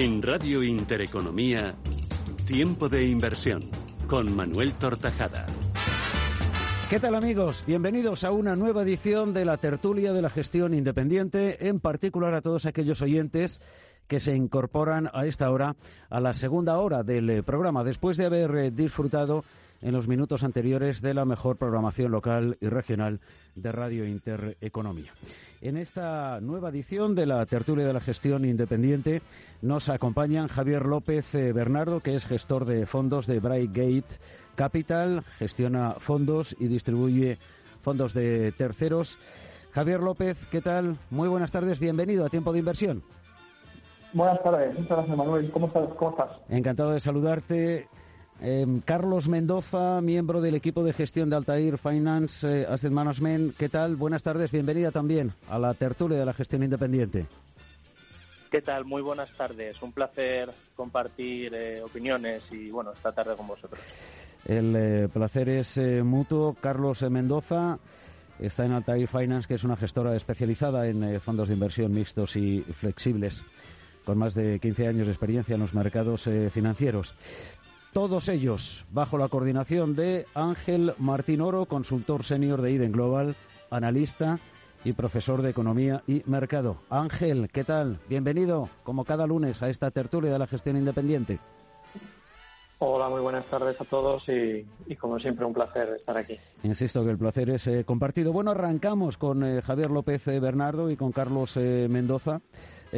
En Radio Intereconomía, Tiempo de Inversión, con Manuel Tortajada. ¿Qué tal amigos? Bienvenidos a una nueva edición de la tertulia de la gestión independiente, en particular a todos aquellos oyentes que se incorporan a esta hora, a la segunda hora del eh, programa, después de haber eh, disfrutado en los minutos anteriores de la mejor programación local y regional de Radio Intereconomía. En esta nueva edición de la tertulia de la gestión independiente nos acompañan Javier López eh, Bernardo, que es gestor de fondos de Brightgate Capital, gestiona fondos y distribuye fondos de terceros. Javier López, ¿qué tal? Muy buenas tardes, bienvenido a Tiempo de Inversión. Buenas tardes, muchas gracias Manuel. ¿Cómo estás? ¿Cómo estás? Encantado de saludarte. Em, Carlos Mendoza, miembro del equipo de gestión de Altair Finance eh, Asset Management. ¿Qué tal? Buenas tardes, bienvenida también a la tertulia de la gestión independiente. ¿Qué tal? Muy buenas tardes. Un placer compartir eh, opiniones y, bueno, esta tarde con vosotros. El eh, placer es mutuo. Carlos Mendoza está en Altair Finance, que es una gestora especializada en fondos de inversión mixtos y flexibles con más de 15 años de experiencia en los mercados financieros. Todos ellos bajo la coordinación de Ángel Martín Oro, consultor senior de Iden Global, analista y profesor de Economía y Mercado. Ángel, ¿qué tal? Bienvenido, como cada lunes, a esta tertulia de la gestión independiente. Hola, muy buenas tardes a todos y, como siempre un placer estar aquí. Insisto que el placer es eh, compartido. Bueno, arrancamos con eh, Javier López eh, Bernardo y con Carlos Mendoza.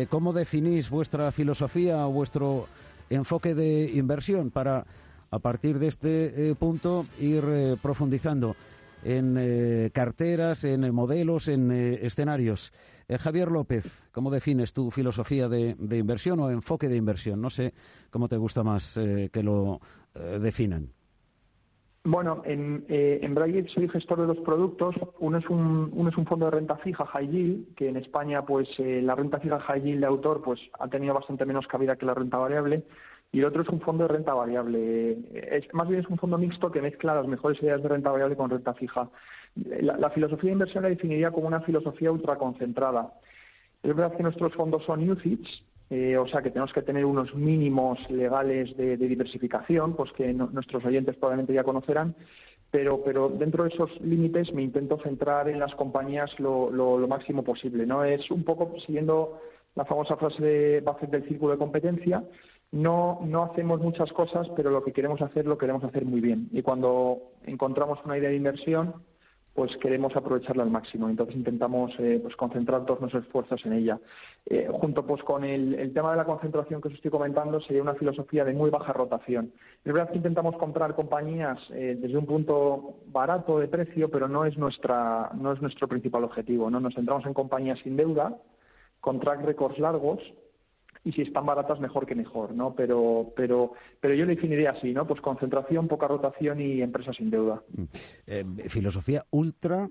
¿Cómo definís vuestra filosofía o vuestro enfoque de inversión para, a partir de este eh, punto, ir eh, profundizando en eh, carteras, en modelos, en escenarios. Javier López, ¿cómo defines tu filosofía de, inversión o enfoque de inversión? No sé cómo te gusta más que lo definan. Bueno, en, eh, soy gestor de dos productos. Uno es un, uno es un fondo de renta fija, High Yield, que en España, pues la renta fija High Yield de autor, pues ha tenido bastante menos cabida que la renta variable y el otro es un fondo de renta variable. Es, más bien es un fondo mixto que mezcla las mejores ideas de renta variable con renta fija. La, filosofía de inversión la definiría como una filosofía ultraconcentrada. Es verdad que nuestros fondos son UCITS, eh, o sea que tenemos que tener unos mínimos legales de, diversificación, pues que nuestros oyentes probablemente ya conocerán, pero, pero dentro de esos límites me intento centrar en las compañías lo, lo, máximo posible. ¿no? Es un poco siguiendo la famosa frase de Buffett del círculo de competencia, no, no hacemos muchas cosas, pero lo que queremos hacer lo queremos hacer muy bien. Y cuando encontramos una idea de inversión, pues queremos aprovecharla al máximo. Entonces intentamos eh, pues concentrar todos nuestros esfuerzos en ella. Eh, junto pues con el, tema de la concentración que os estoy comentando, sería una filosofía de muy baja rotación. Es verdad que intentamos comprar compañías eh, desde un punto barato de precio, pero no es nuestra no es nuestro principal objetivo. No nos centramos en compañías sin deuda, con track records largos y si están baratas mejor que mejor, ¿no? Pero, pero, pero yo lo definiría así, ¿no? Pues concentración, poca rotación y empresas sin deuda. Mm. Eh, filosofía ultra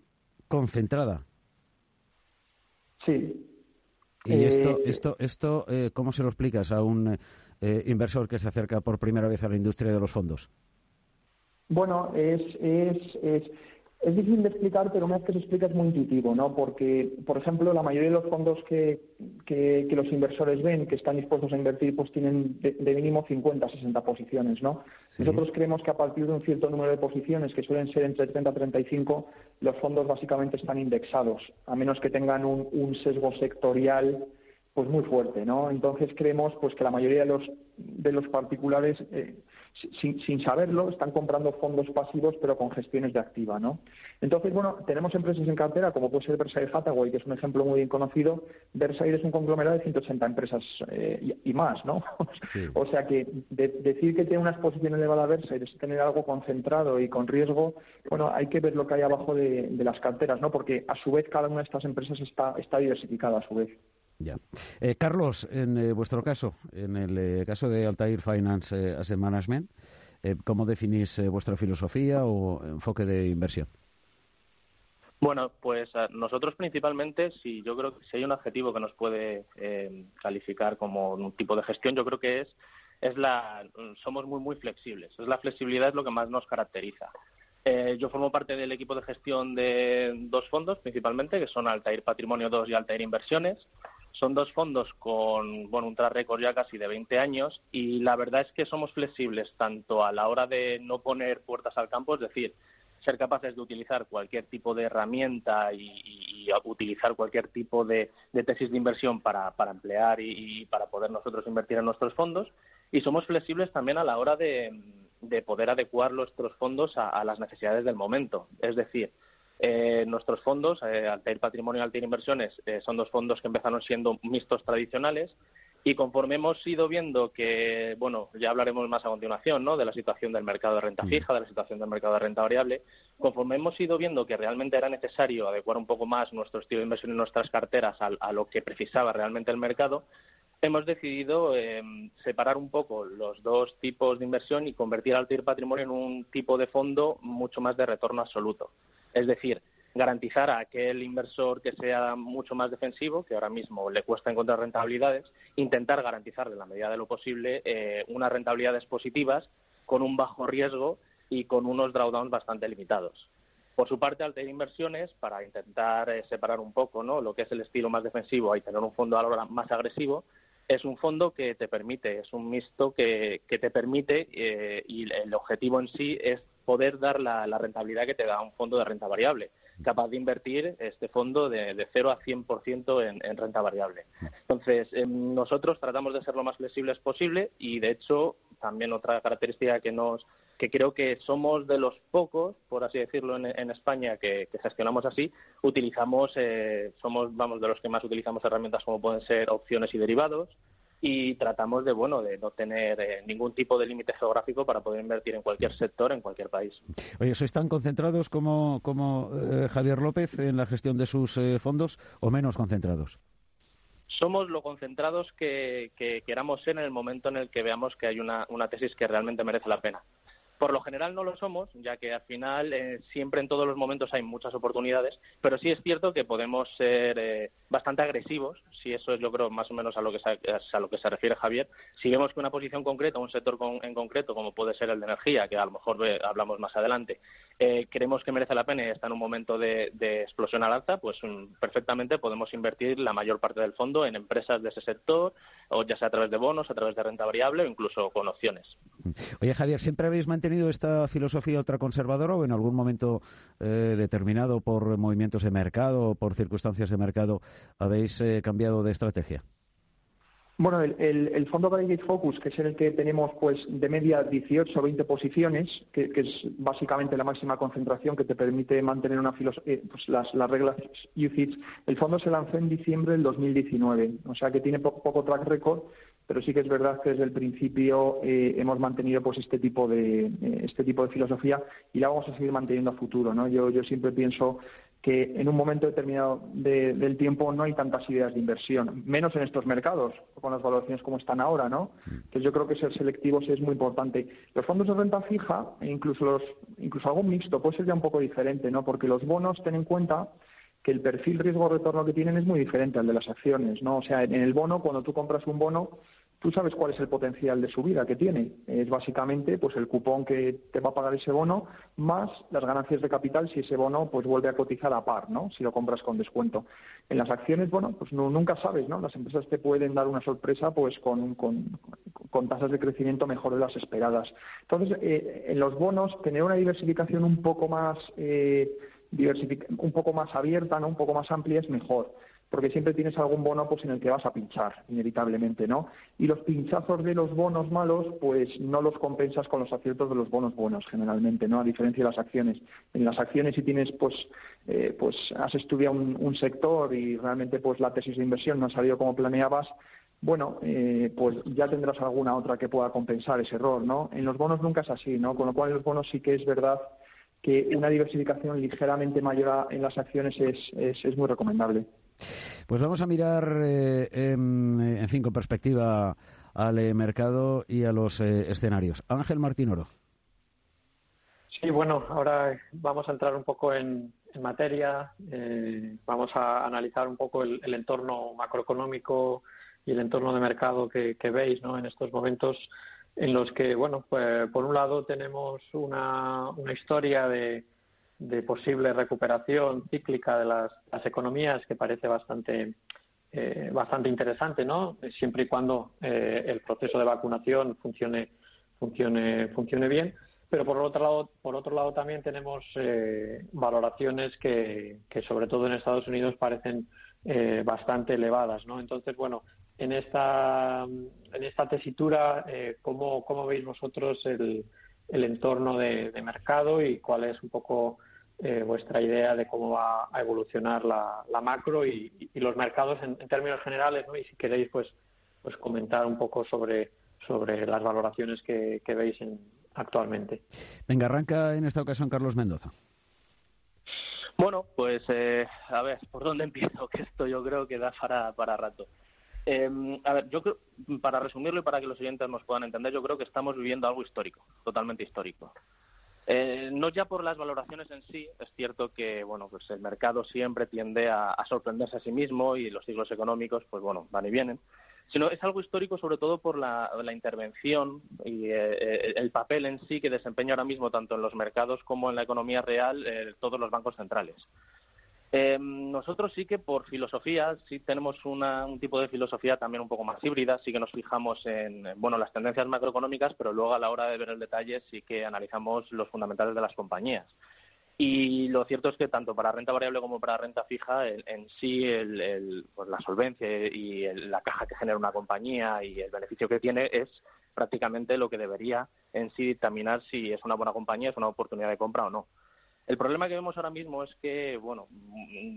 concentrada. Sí. ¿Y esto, eh, esto, esto eh, cómo se lo explicas a un inversor que se acerca por primera vez a la industria de los fondos? Bueno, es, es, es es difícil de explicar, pero una vez que se explica es muy intuitivo, ¿no? Porque, por ejemplo, la mayoría de los fondos que, que, los inversores ven que están dispuestos a invertir, pues tienen de, mínimo 50, 60 posiciones, ¿no? Nosotros creemos que a partir de un cierto número de posiciones, que suelen ser entre 30 y 35, los fondos básicamente están indexados, a menos que tengan un, un sesgo sectorial pues muy fuerte, ¿no? Entonces creemos pues que la mayoría de los de los particulares eh, sin, saberlo están comprando fondos pasivos pero con gestiones de activa, ¿no? Entonces bueno tenemos empresas en cartera como puede ser Versailles Hathaway que es un ejemplo muy bien conocido. Versailles es un conglomerado de 180 empresas eh, y, más, ¿no? o sea que decir que tiene una exposición elevada a Versailles es tener algo concentrado y con riesgo, bueno hay que ver lo que hay abajo de, de las carteras, ¿no? Porque a su vez cada una de estas empresas está está diversificada a su vez. Ya. Eh, Carlos, en eh, vuestro caso, en el eh, caso de Altair Finance Asset Management, ¿cómo definís vuestra filosofía o enfoque de inversión? Bueno, pues nosotros principalmente, si yo creo que si hay un adjetivo que nos puede calificar como un tipo de gestión, yo creo que es es la somos muy muy flexibles. Es la flexibilidad es lo que más nos caracteriza. yo formo parte del equipo de gestión de dos fondos principalmente, que son Altair Patrimonio 2 y Altair Inversiones. Son dos fondos con bueno, un track record ya casi de 20 años y la verdad es que somos flexibles tanto a la hora de no poner puertas al campo, es decir, ser capaces de utilizar cualquier tipo de herramienta y, utilizar cualquier tipo de, tesis de inversión para, emplear y, para poder nosotros invertir en nuestros fondos. Y somos flexibles también a la hora de, poder adecuar nuestros fondos a, las necesidades del momento. Es decir, eh, nuestros fondos, eh, Altair Patrimonio y Altair Inversiones, eh, son dos fondos que empezaron siendo mixtos tradicionales y conforme hemos ido viendo que, bueno, ya hablaremos más a continuación, ¿no? De la situación del mercado de renta mm. fija, de la situación del mercado de renta variable, conforme hemos ido viendo que realmente era necesario adecuar un poco más nuestro estilo de inversión y nuestras carteras a, lo que precisaba realmente el mercado, hemos decidido separar un poco los dos tipos de inversión y convertir Altair Patrimonio en un tipo de fondo mucho más de retorno absoluto. Es decir, garantizar a aquel inversor que sea mucho más defensivo, que ahora mismo le cuesta encontrar rentabilidades, intentar garantizar en la medida de lo posible eh, unas rentabilidades positivas con un bajo riesgo y con unos drawdowns bastante limitados. Por su parte, Altair Inversiones, para intentar eh, separar un poco ¿no? lo que es el estilo más defensivo y tener un fondo ahora más agresivo, es un fondo que te permite, es un mixto que, te permite eh, y el objetivo en sí es poder dar la, rentabilidad que te da un fondo de renta variable, capaz de invertir este fondo de, de 0 a 100% en, en renta variable. Entonces, em, nosotros tratamos de ser lo más flexibles posible y, de hecho, también otra característica que nos que creo que somos de los pocos, por así decirlo, en, España que, gestionamos así, utilizamos, eh, somos, vamos, de los que más utilizamos herramientas como pueden ser opciones y derivados, y tratamos de bueno de no tener eh, ningún tipo de límite geográfico para poder invertir en cualquier sector en cualquier país. Oye, ¿sois tan concentrados como, como eh, Javier López en la gestión de sus eh, fondos o menos concentrados? Somos lo concentrados que, que, queramos ser en el momento en el que veamos que hay una, una tesis que realmente merece la pena. Por lo general no lo somos, ya que al final eh, siempre en todos los momentos hay muchas oportunidades, pero sí es cierto que podemos ser eh, bastante agresivos, si eso es yo creo más o menos a lo que se, a lo que se refiere Javier. Si vemos que una posición concreta, un sector en concreto, como puede ser el de energía, que a lo mejor hablamos más adelante, eh, creemos que merece la pena y está en un momento de, explosión al alza, pues mm, perfectamente podemos invertir la mayor parte del fondo en empresas de ese sector, o ya sea a través de bonos, a través de renta variable o incluso con opciones. Oye, Javier, ¿siempre habéis mantenido esta filosofía ultraconservadora o en algún momento eh, determinado por movimientos de mercado o por circunstancias de mercado habéis eh, cambiado de estrategia? Bueno, el, fondo Gate Focus, que es el que tenemos pues de media 18 o 20 posiciones, que, es básicamente la máxima concentración que te permite mantener una eh, pues las, reglas UCITS, el fondo se lanzó en diciembre del 2019, o sea que tiene poco, track record, pero sí que es verdad que desde el principio eh, hemos mantenido pues este tipo de eh, este tipo de filosofía y la vamos a seguir manteniendo a futuro, ¿no? Yo, yo siempre pienso que en un momento determinado del tiempo no hay tantas ideas de inversión, menos en estos mercados, con las valoraciones como están ahora, ¿no? Entonces yo creo que ser selectivos es muy importante. Los fondos de renta fija, e incluso los, incluso algo mixto, puede ser ya un poco diferente, ¿no? Porque los bonos, ten en cuenta que el perfil riesgo-retorno que tienen es muy diferente al de las acciones, ¿no? O sea, en el bono, cuando tú compras un bono, tú sabes cuál es el potencial de subida que tiene. Es básicamente pues el cupón que te va a pagar ese bono más las ganancias de capital si ese bono pues vuelve a cotizar a par, ¿no? Si lo compras con descuento. En las acciones, bueno, pues nunca sabes, ¿no? Las empresas te pueden dar una sorpresa pues con, con, tasas de crecimiento mejor de las esperadas. Entonces, eh, en los bonos, tener una diversificación un poco más eh, un poco más abierta, ¿no? un poco más amplia es mejor porque siempre tienes algún bono pues en el que vas a pinchar inevitablemente, ¿no? Y los pinchazos de los bonos malos pues no los compensas con los aciertos de los bonos buenos generalmente, ¿no? A diferencia de las acciones. En las acciones si tienes pues eh, pues has estudiado un, sector y realmente pues la tesis de inversión no ha salido como planeabas, bueno, eh, pues ya tendrás alguna otra que pueda compensar ese error, ¿no? En los bonos nunca es así, ¿no? Con lo cual en los bonos sí que es verdad que una diversificación ligeramente mayor en las acciones es, es muy recomendable. Pues vamos a mirar, eh, en, fin, con perspectiva al eh, mercado y a los eh, escenarios. Ángel Martín Oro. Sí, bueno, ahora vamos a entrar un poco en, materia. vamos a analizar un poco el, entorno macroeconómico y el entorno de mercado que, veis ¿no? en estos momentos en los que, bueno, pues, por un lado tenemos una historia de de posible recuperación cíclica de las, economías que parece bastante eh, bastante interesante, ¿no? Siempre y cuando eh, el proceso de vacunación funcione, funcione, funcione bien. Pero por otro lado, por otro lado también tenemos eh, valoraciones que, que, sobre todo en Estados Unidos, parecen bastante elevadas, ¿no? Entonces, bueno, en esta, en esta tesitura, ¿cómo, ¿cómo, veis vosotros el, el entorno de mercado y cuál es un poco eh, vuestra idea de cómo va a evolucionar la, macro y, los mercados en, términos generales, ¿no? Y si queréis, pues, pues comentar un poco sobre, sobre las valoraciones que, veis actualmente. Venga, arranca en esta ocasión Carlos Mendoza. Bueno, pues eh, a ver, ¿por dónde empiezo? Que esto yo creo que da para, para rato. Em, a ver, yo creo, para resumirlo y para que los oyentes nos puedan entender, yo creo que estamos viviendo algo histórico, totalmente histórico. Eh, no ya por las valoraciones en sí, es cierto que bueno, pues el mercado siempre tiende a, sorprenderse a sí mismo y los ciclos económicos, pues bueno, van y vienen, sino es algo histórico sobre todo por la, intervención y eh, el papel en sí que desempeña ahora mismo tanto en los mercados como en la economía real eh, todos los bancos centrales. Eh, nosotros sí que por filosofía, sí tenemos un tipo de filosofía también un poco más híbrida, sí que nos fijamos en bueno las tendencias macroeconómicas, pero luego a la hora de ver el detalle sí que analizamos los fundamentales de las compañías. Y lo cierto es que tanto para renta variable como para renta fija, en sí el, pues la solvencia y la caja que genera una compañía y el beneficio que tiene es prácticamente lo que debería en sí dictaminar si es una buena compañía, es una oportunidad de compra o no. El problema que vemos ahora mismo es que, bueno,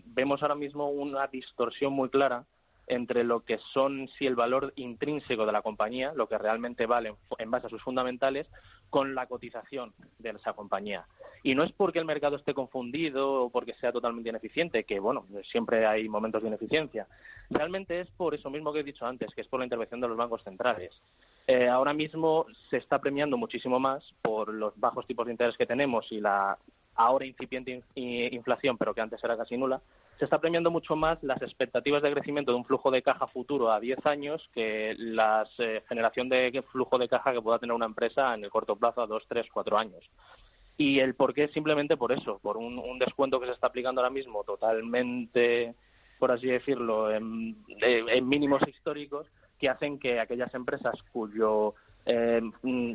vemos ahora mismo una distorsión muy clara entre lo que son si el valor intrínseco de la compañía, lo que realmente vale en base a sus fundamentales, con la cotización de esa compañía. Y no es porque el mercado esté confundido o porque sea totalmente ineficiente, que bueno, siempre hay momentos de ineficiencia. Realmente es por eso mismo que he dicho antes, que es por la intervención de los bancos centrales. Eh, ahora mismo se está premiando muchísimo más por los bajos tipos de interés que tenemos y la ahora incipiente inflación, pero que antes era casi nula, se está premiando mucho más las expectativas de crecimiento de un flujo de caja futuro a 10 años que la eh, generación de flujo de caja que pueda tener una empresa en el corto plazo a 2, 3, 4 años. Y el por qué es simplemente por eso, por un, descuento que se está aplicando ahora mismo totalmente, por así decirlo, en mínimos históricos, que hacen que aquellas empresas cuyo eh,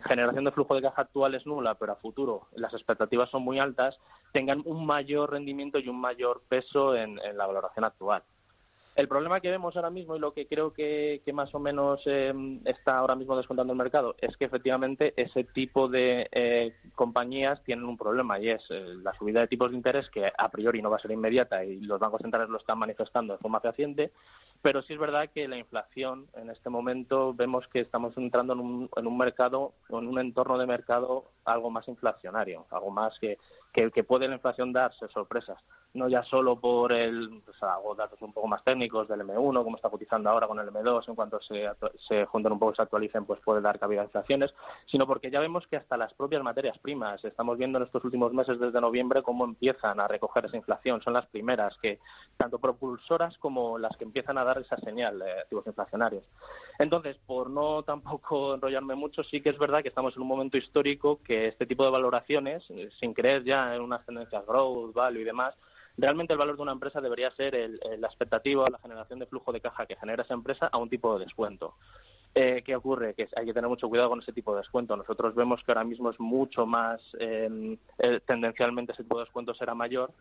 generación de flujo de caja actual es nula, pero a futuro las expectativas son muy altas, tengan un mayor rendimiento y un mayor peso en, la valoración actual. El problema que vemos ahora mismo y lo que creo que, más o menos eh, está ahora mismo descontando el mercado es que efectivamente ese tipo de eh, compañías tienen un problema y es la subida de tipos de interés que a priori no va a ser inmediata y los bancos centrales lo están manifestando de forma fehaciente pero sí es verdad que la inflación en este momento vemos que estamos entrando en un, en un mercado, en un entorno de mercado algo más inflacionario, algo más que, que, puede la inflación darse sorpresas, no ya solo por el, pues hago datos un poco más técnicos del M1, como está cotizando ahora con el M2, en cuanto se, se junten un poco y se actualicen, pues puede dar cabida a inflaciones, sino porque ya vemos que hasta las propias materias primas, estamos viendo en estos últimos meses desde noviembre cómo empiezan a recoger esa inflación, son las primeras que, tanto propulsoras como las que empiezan a dar esa señal de activos inflacionarios. Entonces, por no tampoco enrollarme mucho, sí que es verdad que estamos en un momento histórico que este tipo de valoraciones, eh, sin creer ya en unas tendencias growth, value y demás, realmente el valor de una empresa debería ser el, la expectativa, la generación de flujo de caja que genera esa empresa a un tipo de descuento. Eh, ¿Qué ocurre? Que hay que tener mucho cuidado con ese tipo de descuento. Nosotros vemos que ahora mismo es mucho más, eh, tendencialmente ese tipo de descuento será mayor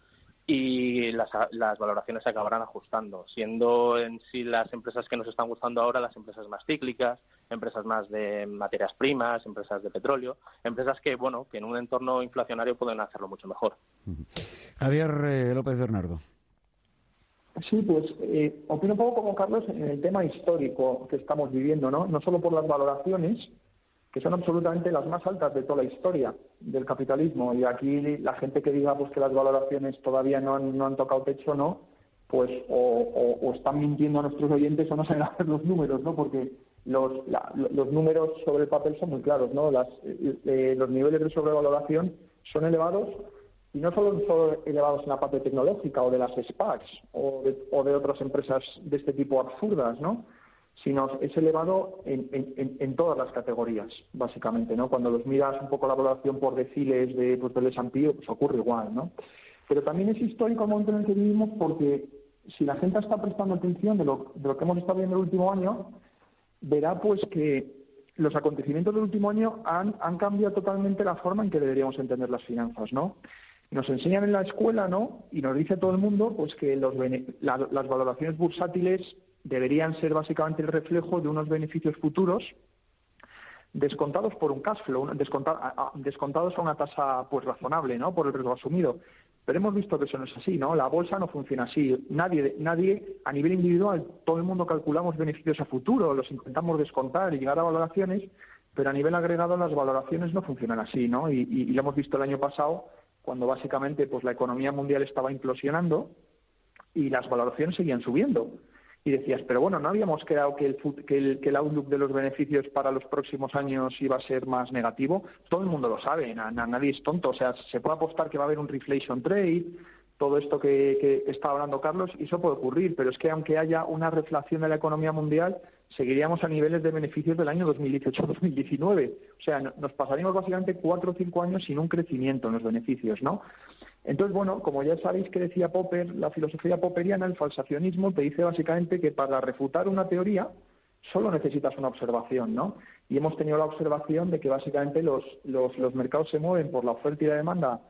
y las, las, valoraciones se acabarán ajustando, siendo en sí las empresas que nos están gustando ahora las empresas más cíclicas, empresas más de materias primas, empresas de petróleo, empresas que, bueno, que en un entorno inflacionario pueden hacerlo mucho mejor. Javier eh, López Bernardo. Sí, pues eh, opino un poco como Carlos en el tema histórico que estamos viviendo, ¿no? No solo por las valoraciones, que son absolutamente las más altas de toda la historia del capitalismo. Y aquí la gente que diga pues que las valoraciones todavía no han, no han tocado techo, ¿no? Pues o, están mintiendo a nuestros oyentes o no saben hacer los números, ¿no? Porque los, los números sobre el papel son muy claros, ¿no? Las, eh, los niveles de sobrevaloración son elevados y no solo son elevados en la parte tecnológica o de las SPACs o de, o de otras empresas de este tipo absurdas, ¿no? sino es elevado en, en, todas las categorías, básicamente, ¿no? Cuando los miras un poco la valoración por deciles de, pues, del pues ocurre igual, ¿no? Pero también es histórico el momento en el que vivimos porque si la gente está prestando atención de lo, de lo que hemos estado viendo el último año, verá pues que los acontecimientos del último año han, han cambiado totalmente la forma en que deberíamos entender las finanzas, ¿no? Nos enseñan en la escuela, ¿no? Y nos dice todo el mundo, pues que las valoraciones bursátiles deberían ser básicamente el reflejo de unos beneficios futuros descontados por un cash flow, descontados a una tasa pues razonable, ¿no? Por el riesgo asumido. Pero hemos visto que eso no es así, ¿no? La bolsa no funciona así. Nadie, nadie, a nivel individual, todo el mundo calculamos beneficios a futuro, los intentamos descontar y llegar a valoraciones, pero a nivel agregado las valoraciones no funcionan así, ¿no? Y, y, lo hemos visto el año pasado, cuando básicamente pues la economía mundial estaba implosionando y las valoraciones seguían subiendo y decías, pero bueno, no habíamos quedado que el, que que el outlook de los beneficios para los próximos años iba a ser más negativo. Todo el mundo lo sabe, nadie es tonto. O sea, se puede apostar que va a haber un reflation trade, todo esto que, que estaba hablando Carlos, y eso puede ocurrir, pero es que aunque haya una reflación de la economía mundial, seguiríamos a niveles de beneficios del año 2018-2019. O sea, nos pasaríamos básicamente cuatro o cinco años sin un crecimiento en los beneficios, ¿no? Entonces, bueno, como ya sabéis que decía Popper, la filosofía popperiana, el falsacionismo, te dice básicamente que para refutar una teoría solo necesitas una observación, ¿no? Y hemos tenido la observación de que básicamente los, los, los mercados se mueven por la oferta y la demanda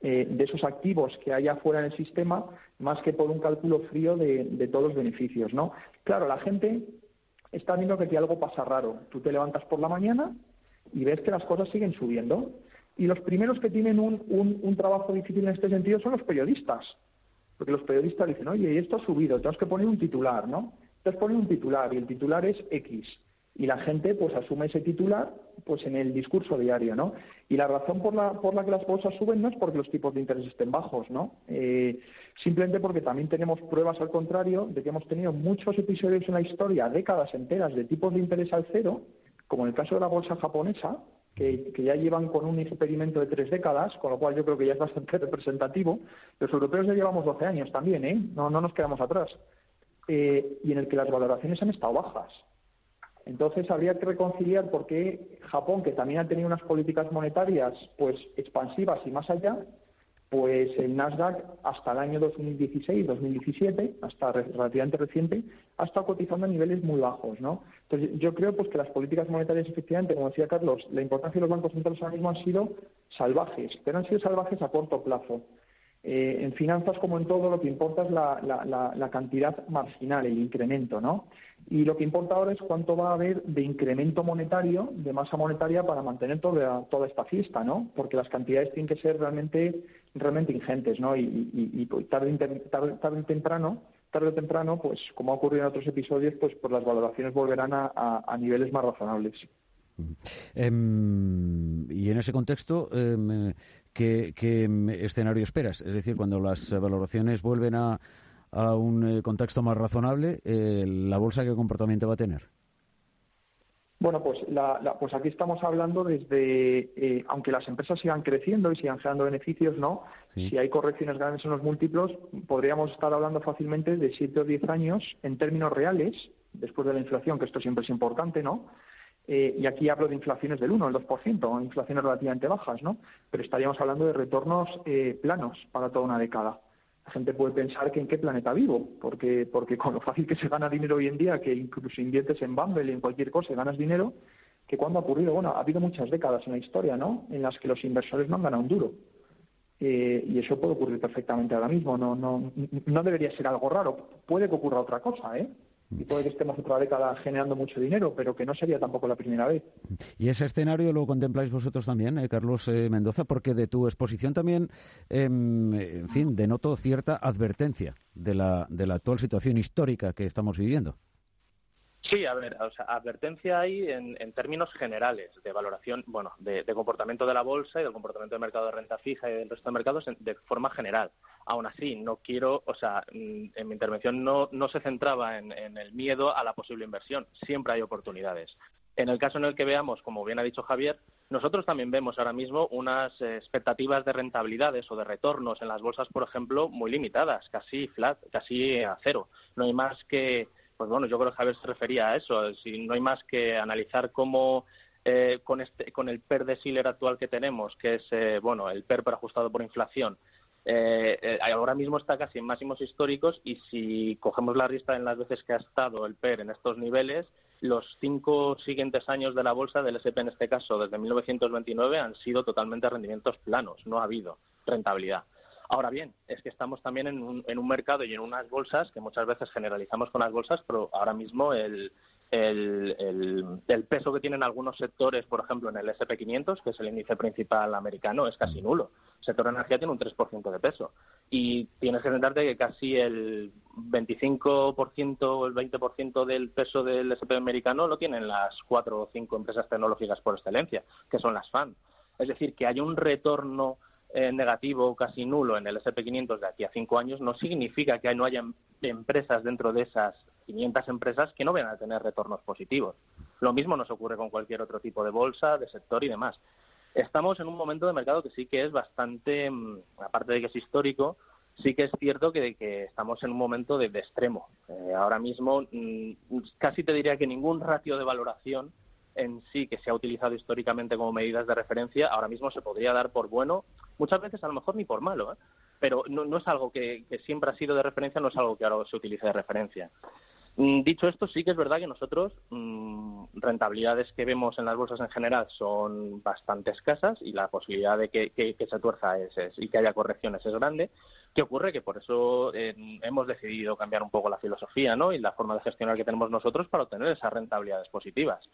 eh, de esos activos que hay afuera en el sistema, más que por un cálculo frío de, de todos los beneficios, ¿no? Claro, la gente está viendo que aquí algo pasa raro. Tú te levantas por la mañana y ves que las cosas siguen subiendo. Y los primeros que tienen un, un, trabajo difícil en este sentido son los periodistas. Porque los periodistas dicen, oye, esto ha subido, tenemos que poner un titular, ¿no? Entonces ponen un titular y el titular es X. Y la gente pues asume ese titular pues en el discurso diario, ¿no? Y la razón por la, por la que las bolsas suben no es porque los tipos de interés estén bajos, ¿no? Eh, simplemente porque también tenemos pruebas al contrario de que hemos tenido muchos episodios en la historia, décadas enteras, de tipos de interés al cero, como en el caso de la bolsa japonesa, que, ya llevan con un experimento de tres décadas, con lo cual yo creo que ya es bastante representativo. Los europeos ya llevamos 12 años también, ¿eh? No, no nos quedamos atrás. Eh, y en el que las valoraciones han estado bajas. Entonces habría que reconciliar por qué Japón, que también ha tenido unas políticas monetarias pues expansivas y más allá, pues el Nasdaq hasta el año 2016-2017, hasta relativamente reciente, ha estado cotizando a niveles muy bajos, ¿no? Entonces yo creo pues que las políticas monetarias efectivamente, como decía Carlos, la importancia de los bancos centrales ahora mismo han sido salvajes, pero han sido salvajes a corto plazo. Eh, en finanzas, como en todo, lo que importa es la, cantidad marginal, el incremento, ¿no? Y lo que importa ahora es cuánto va a haber de incremento monetario, de masa monetaria para mantener toda, toda esta fiesta, ¿no? Porque las cantidades tienen que ser realmente, realmente ingentes, ¿no? Y, pues, tarde, tarde, temprano, tarde o temprano, pues como ha ocurrido en otros episodios, pues, pues las valoraciones volverán a, niveles más razonables. Em, y en ese contexto, em, ¿qué, escenario esperas? Es decir, cuando las valoraciones vuelven a, a un eh, contexto más razonable, eh, ¿la bolsa qué comportamiento va a tener? Bueno, pues, pues aquí estamos hablando desde, eh, aunque las empresas sigan creciendo y sigan generando beneficios, ¿no? Si hay correcciones grandes en los múltiplos, podríamos estar hablando fácilmente de 7 o 10 años en términos reales, después de la inflación, que esto siempre es importante, ¿no? Y aquí hablo de inflaciones del 1, el 2%, inflaciones relativamente bajas, ¿no? Pero estaríamos hablando de retornos planos para toda una década la gente puede pensar que en qué planeta vivo, porque, porque con lo fácil que se gana dinero hoy en día, que incluso inviertes en Bumble y en cualquier cosa y ganas dinero, que cuando ha ocurrido, bueno, ha habido muchas décadas en la historia, ¿no? En las que los inversores no han ganado un duro. Eh, y eso puede ocurrir perfectamente ahora mismo, no, no, no debería ser algo raro. Puede que ocurra otra cosa, ¿eh? Y puede que estemos otra década generando mucho dinero, pero que no sería tampoco la primera vez. ¿Y ese escenario lo contempláis vosotros también, eh, Carlos eh, Mendoza? Porque de tu exposición también, em, en fin, denoto cierta advertencia de la, de la actual situación histórica que estamos viviendo. Sí, a ver, o sea, advertencia hay en, términos generales de valoración, bueno, de, comportamiento de la bolsa y del comportamiento del mercado de renta fija y del resto de mercados de forma general. Aún así, no quiero, o sea, mm, en mi intervención no, no se centraba en, el miedo a la posible inversión. Siempre hay oportunidades. En el caso en el que veamos, como bien ha dicho Javier, nosotros también vemos ahora mismo unas expectativas de rentabilidades o de retornos en las bolsas, por ejemplo, muy limitadas, casi flat, casi a cero. No hay más que pues bueno, yo creo que Javier se refería a eso. Si no hay más que analizar cómo eh, con, este, con el PER de Siller actual que tenemos, que es eh, bueno el PER ajustado por inflación, eh, ahora mismo está casi en máximos históricos y si cogemos la lista en las veces que ha estado el PER en estos niveles, los cinco siguientes años de la bolsa, del SP en este caso, desde 1929, han sido totalmente rendimientos planos, no ha habido rentabilidad. Ahora bien, es que estamos también en un, en un mercado y en unas bolsas que muchas veces generalizamos con las bolsas, pero ahora mismo el, el, el, peso que tienen algunos sectores, por ejemplo, en el SP500, que es el índice principal americano, es casi nulo. El sector energía tiene un 3% de peso. Y tienes que centrarte que casi el 25% o el 20% del peso del SP americano lo tienen las cuatro o cinco empresas tecnológicas por excelencia, que son las FAN. Es decir, que hay un retorno eh, negativo casi nulo en el SP500 de aquí a cinco años no significa que no haya empresas dentro de esas 500 empresas que no vayan a tener retornos positivos. Lo mismo nos ocurre con cualquier otro tipo de bolsa, de sector y demás. Estamos en un momento de mercado que sí que es bastante, mm, aparte de que es histórico, sí que es cierto que, que estamos en un momento de, extremo. Eh, ahora mismo mm, casi te diría que ningún ratio de valoración en sí que se ha utilizado históricamente como medidas de referencia ahora mismo se podría dar por bueno, muchas veces a lo mejor ni por malo, ¿eh? pero no, es algo que, siempre ha sido de referencia, no es algo que ahora se utilice de referencia. Mm, dicho esto, sí que es verdad que nosotros mmm, rentabilidades que vemos en las bolsas en general son bastante escasas y la posibilidad de que, se tuerza es, y que haya correcciones es grande. ¿Qué ocurre? Que por eso eh, hemos decidido cambiar un poco la filosofía y la forma de gestionar que tenemos nosotros para obtener esas rentabilidades positivas.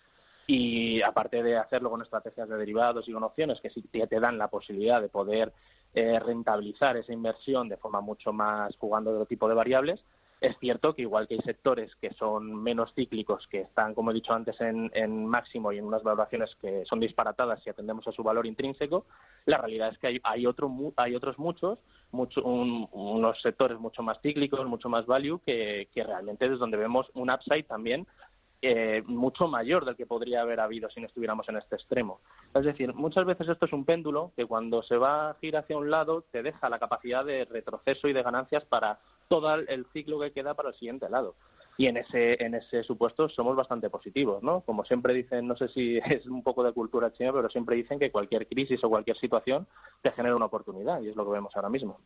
Y aparte de hacerlo con estrategias de derivados y con opciones que sí te dan la posibilidad de poder eh, rentabilizar esa inversión de forma mucho más jugando de otro tipo de variables, es cierto que igual que hay sectores que son menos cíclicos, que están, como he dicho antes, en, máximo y en unas valoraciones que son disparatadas si atendemos a su valor intrínseco, la realidad es que hay, hay, otro, hay otros muchos, mucho, un, unos sectores mucho más cíclicos, mucho más value, que, que realmente es donde vemos un upside también eh, mucho mayor del que podría haber habido si no estuviéramos en este extremo. Es decir, muchas veces esto es un péndulo que cuando se va a girar hacia un lado te deja la capacidad de retroceso y de ganancias para todo el ciclo que queda para el siguiente lado. Y en ese, en ese supuesto somos bastante positivos, ¿no? Como siempre dicen, no sé si es un poco de cultura china, pero siempre dicen que cualquier crisis o cualquier situación te genera una oportunidad y es lo que vemos ahora mismo.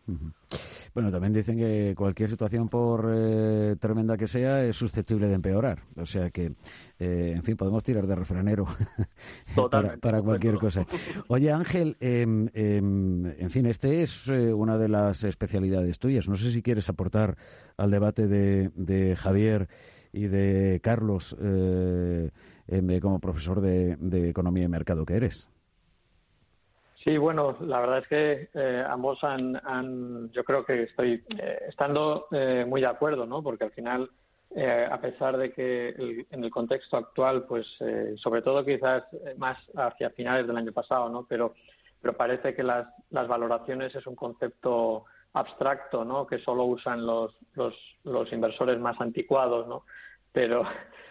Bueno, también dicen que cualquier situación, por eh, tremenda que sea, es susceptible de empeorar. O sea que, eh, en fin, podemos tirar de refranero para, para, cualquier cosa. Oye, Ángel, eh, en fin, este es eh, una de las especialidades tuyas. No sé si quieres aportar al debate de, de Javier y de Carlos eh, como profesor de, de Economía y Mercado que eres. Sí, bueno, la verdad es que eh, ambos han, han, yo creo que estoy eh, estando eh, muy de acuerdo, ¿no? Porque al final, eh, a pesar de que el, en el contexto actual, pues eh, sobre todo quizás más hacia finales del año pasado, ¿no? Pero, pero parece que las, las valoraciones es un concepto abstracto, ¿no? Que solo usan los, los, los inversores más anticuados, ¿no? Pero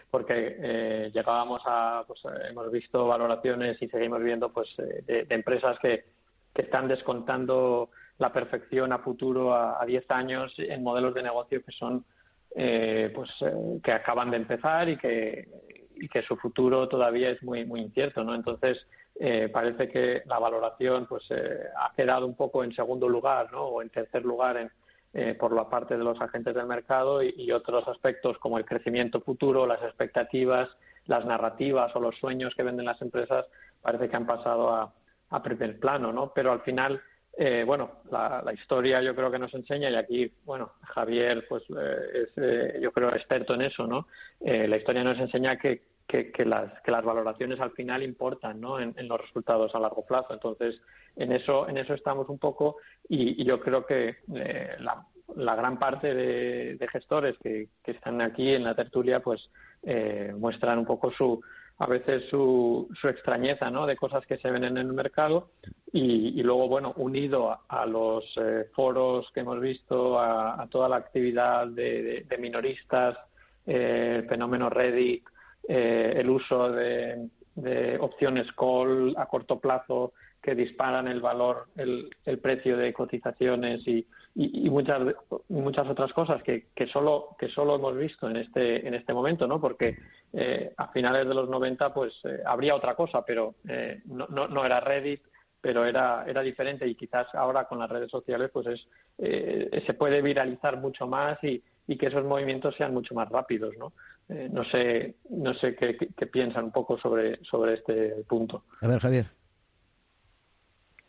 porque eh, llegábamos a, pues eh, hemos visto valoraciones y seguimos viendo pues eh, de, empresas que, que están descontando la perfección a futuro a, a 10 años en modelos de negocio que son eh, pues eh, que acaban de empezar y que y que su futuro todavía es muy muy incierto no entonces eh, parece que la valoración pues ha quedado un poco en segundo lugar no o en tercer lugar en eh, por la parte de los agentes del mercado y, otros aspectos como el crecimiento futuro, las expectativas, las narrativas o los sueños que venden las empresas parece que han pasado a, primer plano, ¿no? Pero al final, eh, bueno, la, la, historia yo creo que nos enseña y aquí, bueno, Javier, pues eh, es, eh, yo creo experto en eso, ¿no? Eh, la historia nos enseña que, que, que, las, que las valoraciones al final importan, ¿no? En, en los resultados a largo plazo. Entonces, en eso, en eso estamos un poco y, y yo creo que eh, la, gran parte de, gestores que, que, están aquí en la tertulia pues eh, muestran un poco su a veces su, su extrañeza ¿no? de cosas que se ven en el mercado y, y luego bueno unido a, los eh, foros que hemos visto a, toda la actividad de, de, minoristas eh, el fenómeno Reddit eh, el uso de, de opciones call a corto plazo que disparan el valor, el, el precio de cotizaciones y, y, y, muchas otras cosas que, que solo que solo hemos visto en este en este momento, ¿no? Porque eh, a finales de los 90 pues eh, habría otra cosa, pero eh, no, no, no era Reddit, pero era, era diferente y quizás ahora con las redes sociales pues es, eh, se puede viralizar mucho más y, y, que esos movimientos sean mucho más rápidos, ¿no? Eh, no sé, no sé qué, qué, piensan un poco sobre, sobre este punto. A ver, Javier.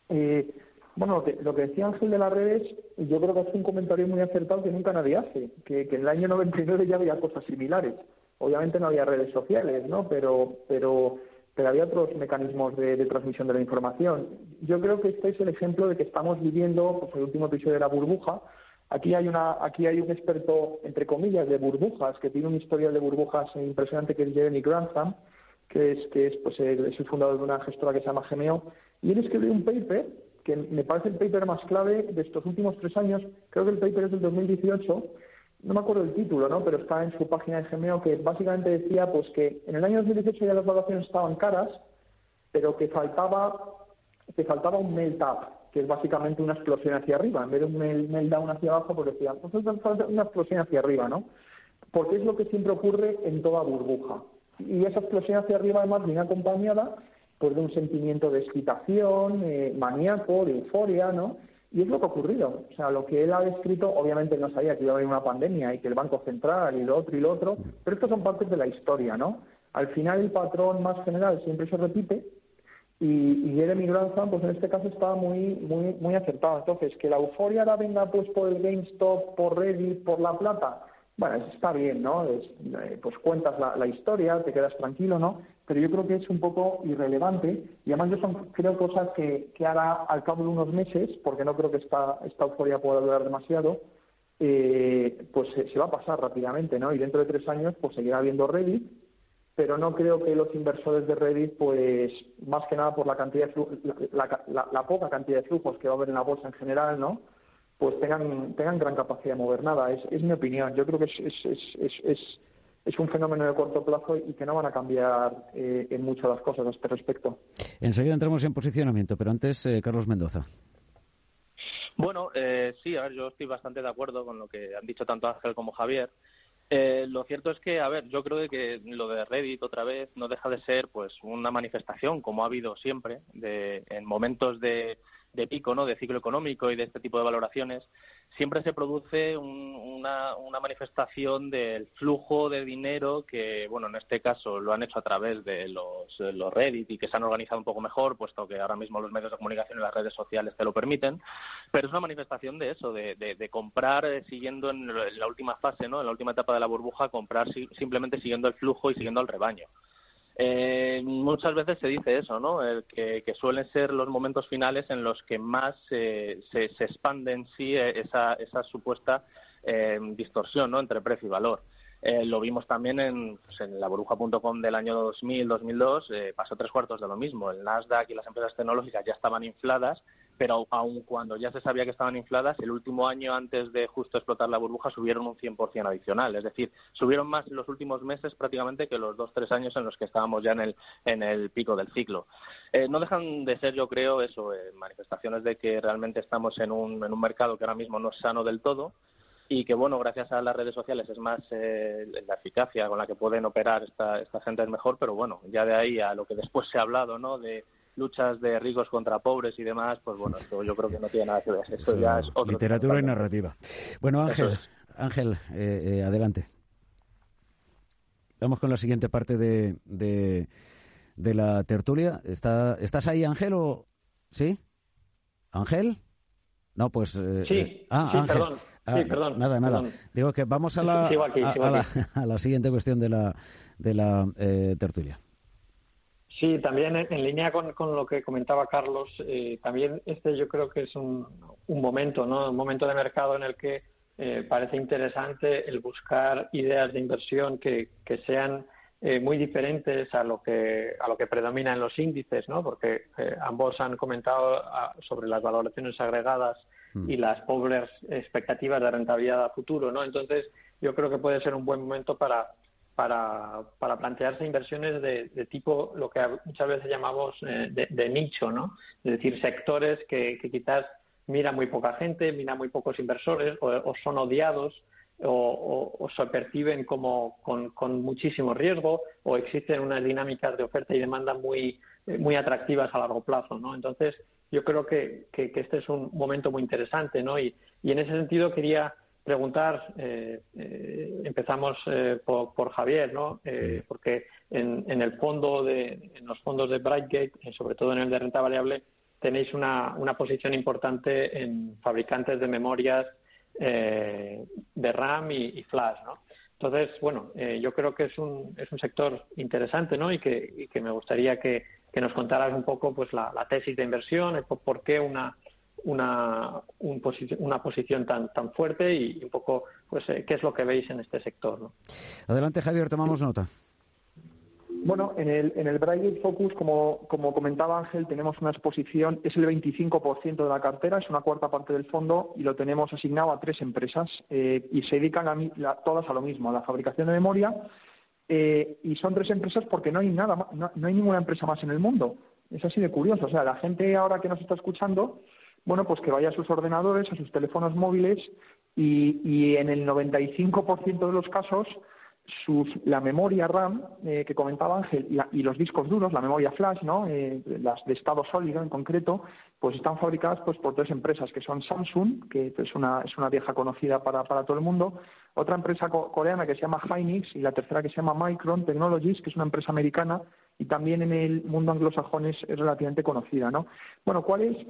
Eh, bueno, lo que, lo que, decía Ángel de las redes, yo creo que es un comentario muy acertado que nunca nadie hace, que, que en el año 99 ya había cosas similares. Obviamente no había redes sociales, ¿no? Pero, pero pero había otros mecanismos de, transmisión de la información. Yo creo que este es el ejemplo de que estamos viviendo pues, el último episodio de la burbuja. Aquí hay, una, aquí hay un experto, entre comillas, de burbujas, que tiene una historia de burbujas impresionante, que es Jeremy Grantham, que es, que es, pues, es el fundador de una gestora que se llama Gemeo, y él escribió un paper que me parece el paper más clave de estos últimos tres años, creo que el paper es del 2018, no me acuerdo el título, ¿no? Pero está en su página de Gmail que básicamente decía pues que en el año 2018 ya las valuaciones estaban caras, pero que faltaba que faltaba un melt up, que es básicamente una explosión hacia arriba, en vez de un melt, down hacia abajo, porque decía, pues una explosión hacia arriba, ¿no? Porque es lo que siempre ocurre en toda burbuja. Y esa explosión hacia arriba además viene acompañada pues, de un sentimiento de excitación, eh, maníaco, de euforia, ¿no? Y es lo que ha ocurrido. O sea, lo que él ha descrito, obviamente no sabía que iba a haber una pandemia y que el Banco Central y lo otro y lo otro, pero estos son partes de la historia, ¿no? Al final el patrón más general siempre se repite y, y Jeremy Grantham, pues en este caso estaba muy, muy, muy acertado. Entonces, que la euforia ahora venga pues por el GameStop, por Reddit, por La Plata, bueno, está bien, ¿no? Eh, pues cuentas la, la historia, te quedas tranquilo, ¿no? pero yo creo que es un poco irrelevante y además yo son, creo, cosas que, que hará al cabo de unos meses, porque no creo que esta, esta euforia pueda durar demasiado, eh, pues se, va a pasar rápidamente, ¿no? Y dentro de tres años, pues seguirá habiendo Reddit, pero no creo que los inversores de Reddit, pues más que nada por la cantidad de la, poca cantidad de flujos que va a haber en la bolsa en general, ¿no? Pues tengan, tengan gran capacidad de mover nada. Es, es mi opinión. Yo creo que es, es, es, es es un fenómeno de corto plazo y que no van a cambiar eh, en mucho las cosas a este respecto. Enseguida entramos en posicionamiento, pero antes, eh, Carlos Mendoza. Bueno, eh, sí, a ver, yo estoy bastante de acuerdo con lo que han dicho tanto Ángel como Javier. Eh, lo cierto es que, a ver, yo creo que lo de Reddit otra vez no deja de ser pues una manifestación, como ha habido siempre, de, en momentos de, de pico, ¿no? de ciclo económico y de este tipo de valoraciones, siempre se produce una, una, manifestación del flujo de dinero que, bueno, en este caso lo han hecho a través de los, los Reddit y que se han organizado un poco mejor, puesto que ahora mismo los medios de comunicación y las redes sociales te lo permiten, pero es una manifestación de eso, de, de, comprar eh, siguiendo en la última fase, ¿no? en la última etapa de la burbuja, comprar simplemente siguiendo el flujo y siguiendo el rebaño. Eh, muchas veces se dice eso, ¿no? que, suelen ser los momentos finales en los que más se, se, expande en sí eh, esa, esa supuesta eh, distorsión ¿no? entre precio y valor. Eh, lo vimos también en, pues, la burbuja.com del año 2000-2002, pasó tres cuartos de lo mismo. El Nasdaq y las empresas tecnológicas ya estaban infladas pero aun cuando ya se sabía que estaban infladas, el último año antes de justo explotar la burbuja subieron un 100% adicional. Es decir, subieron más en los últimos meses prácticamente que los dos, tres años en los que estábamos ya en el, en el pico del ciclo. Eh, no dejan de ser, yo creo, eso, eh, manifestaciones de que realmente estamos en un, en un mercado que ahora mismo no es sano del todo y que bueno gracias a las redes sociales es más eh, la eficacia con la que pueden operar esta, esta gente es mejor pero bueno ya de ahí a lo que después se ha hablado no de luchas de ricos contra pobres y demás, pues bueno, yo creo que no tiene nada que ver. Eso ya es otro Literatura y narrativa. Bueno, Ángel, Ángel, eh, eh, adelante. Vamos con la siguiente parte de, de, la tertulia. ¿Está, ¿Estás ahí, Ángel, o...? ¿Sí? ¿Ángel? No, pues... Eh, sí, ah, sí, perdón. Ah, sí, perdón. Nada, nada. Digo que vamos a la, a, la, siguiente cuestión de la, de la tertulia. Sí, también en, línea con, lo que comentaba Carlos, eh, también este yo creo que es un, momento, ¿no? Un momento de mercado en el que eh, parece interesante el buscar ideas de inversión que, sean eh, muy diferentes a lo que a lo que predomina en los índices, ¿no? Porque ambos han comentado ah, sobre las valoraciones agregadas mm. y las pobres expectativas de rentabilidad a futuro, ¿no? Entonces yo creo que puede ser un buen momento para para, para plantearse inversiones de, tipo lo que muchas veces llamamos eh, de, nicho, ¿no? Es decir, sectores que, quizás mira muy poca gente, mira muy pocos inversores o, son odiados o, se perciben como con, muchísimo riesgo o existen unas dinámicas de oferta y demanda muy, muy atractivas a largo plazo, ¿no? Entonces, yo creo que, que, este es un momento muy interesante, ¿no? Y en ese sentido quería preguntar, eh, eh, empezamos eh, por, Javier, ¿no? porque en, en, el fondo de, en los fondos de Brightgate, sobre todo en el de renta variable, tenéis una, una posición importante en fabricantes de memorias de RAM y, Flash, ¿no? Entonces, bueno, yo creo que es un, es un sector interesante, ¿no? Y que, y que me gustaría que, que nos contaras un poco pues la, tesis de inversión, por, qué una, una, una posición tan, tan fuerte y un poco pues eh, qué es lo que veis en este sector. ¿no? Adelante, Javier, tomamos nota. Bueno, en el, en el Focus, como, como comentaba Ángel, tenemos una exposición, es el 25% de la cartera, es una cuarta parte del fondo y lo tenemos asignado a tres empresas eh, y se dedican a, todas a lo mismo, a la fabricación de memoria eh, y son tres empresas porque no hay nada, no, hay ninguna empresa más en el mundo. Es así de curioso. O sea, la gente ahora que nos está escuchando, bueno, pues que vaya a sus ordenadores, a sus teléfonos móviles y, en el 95% de los casos la memoria RAM eh, que comentaba Ángel y, los discos duros, la memoria flash, ¿no? Eh, las de estado sólido en concreto, pues están fabricadas pues, por tres empresas, que son Samsung, que es una, es una vieja conocida para, para todo el mundo, otra empresa coreana que se llama Hynix y la tercera que se llama Micron Technologies, que es una empresa americana y también en el mundo anglosajón es, relativamente conocida, ¿no? Bueno, ¿cuál es,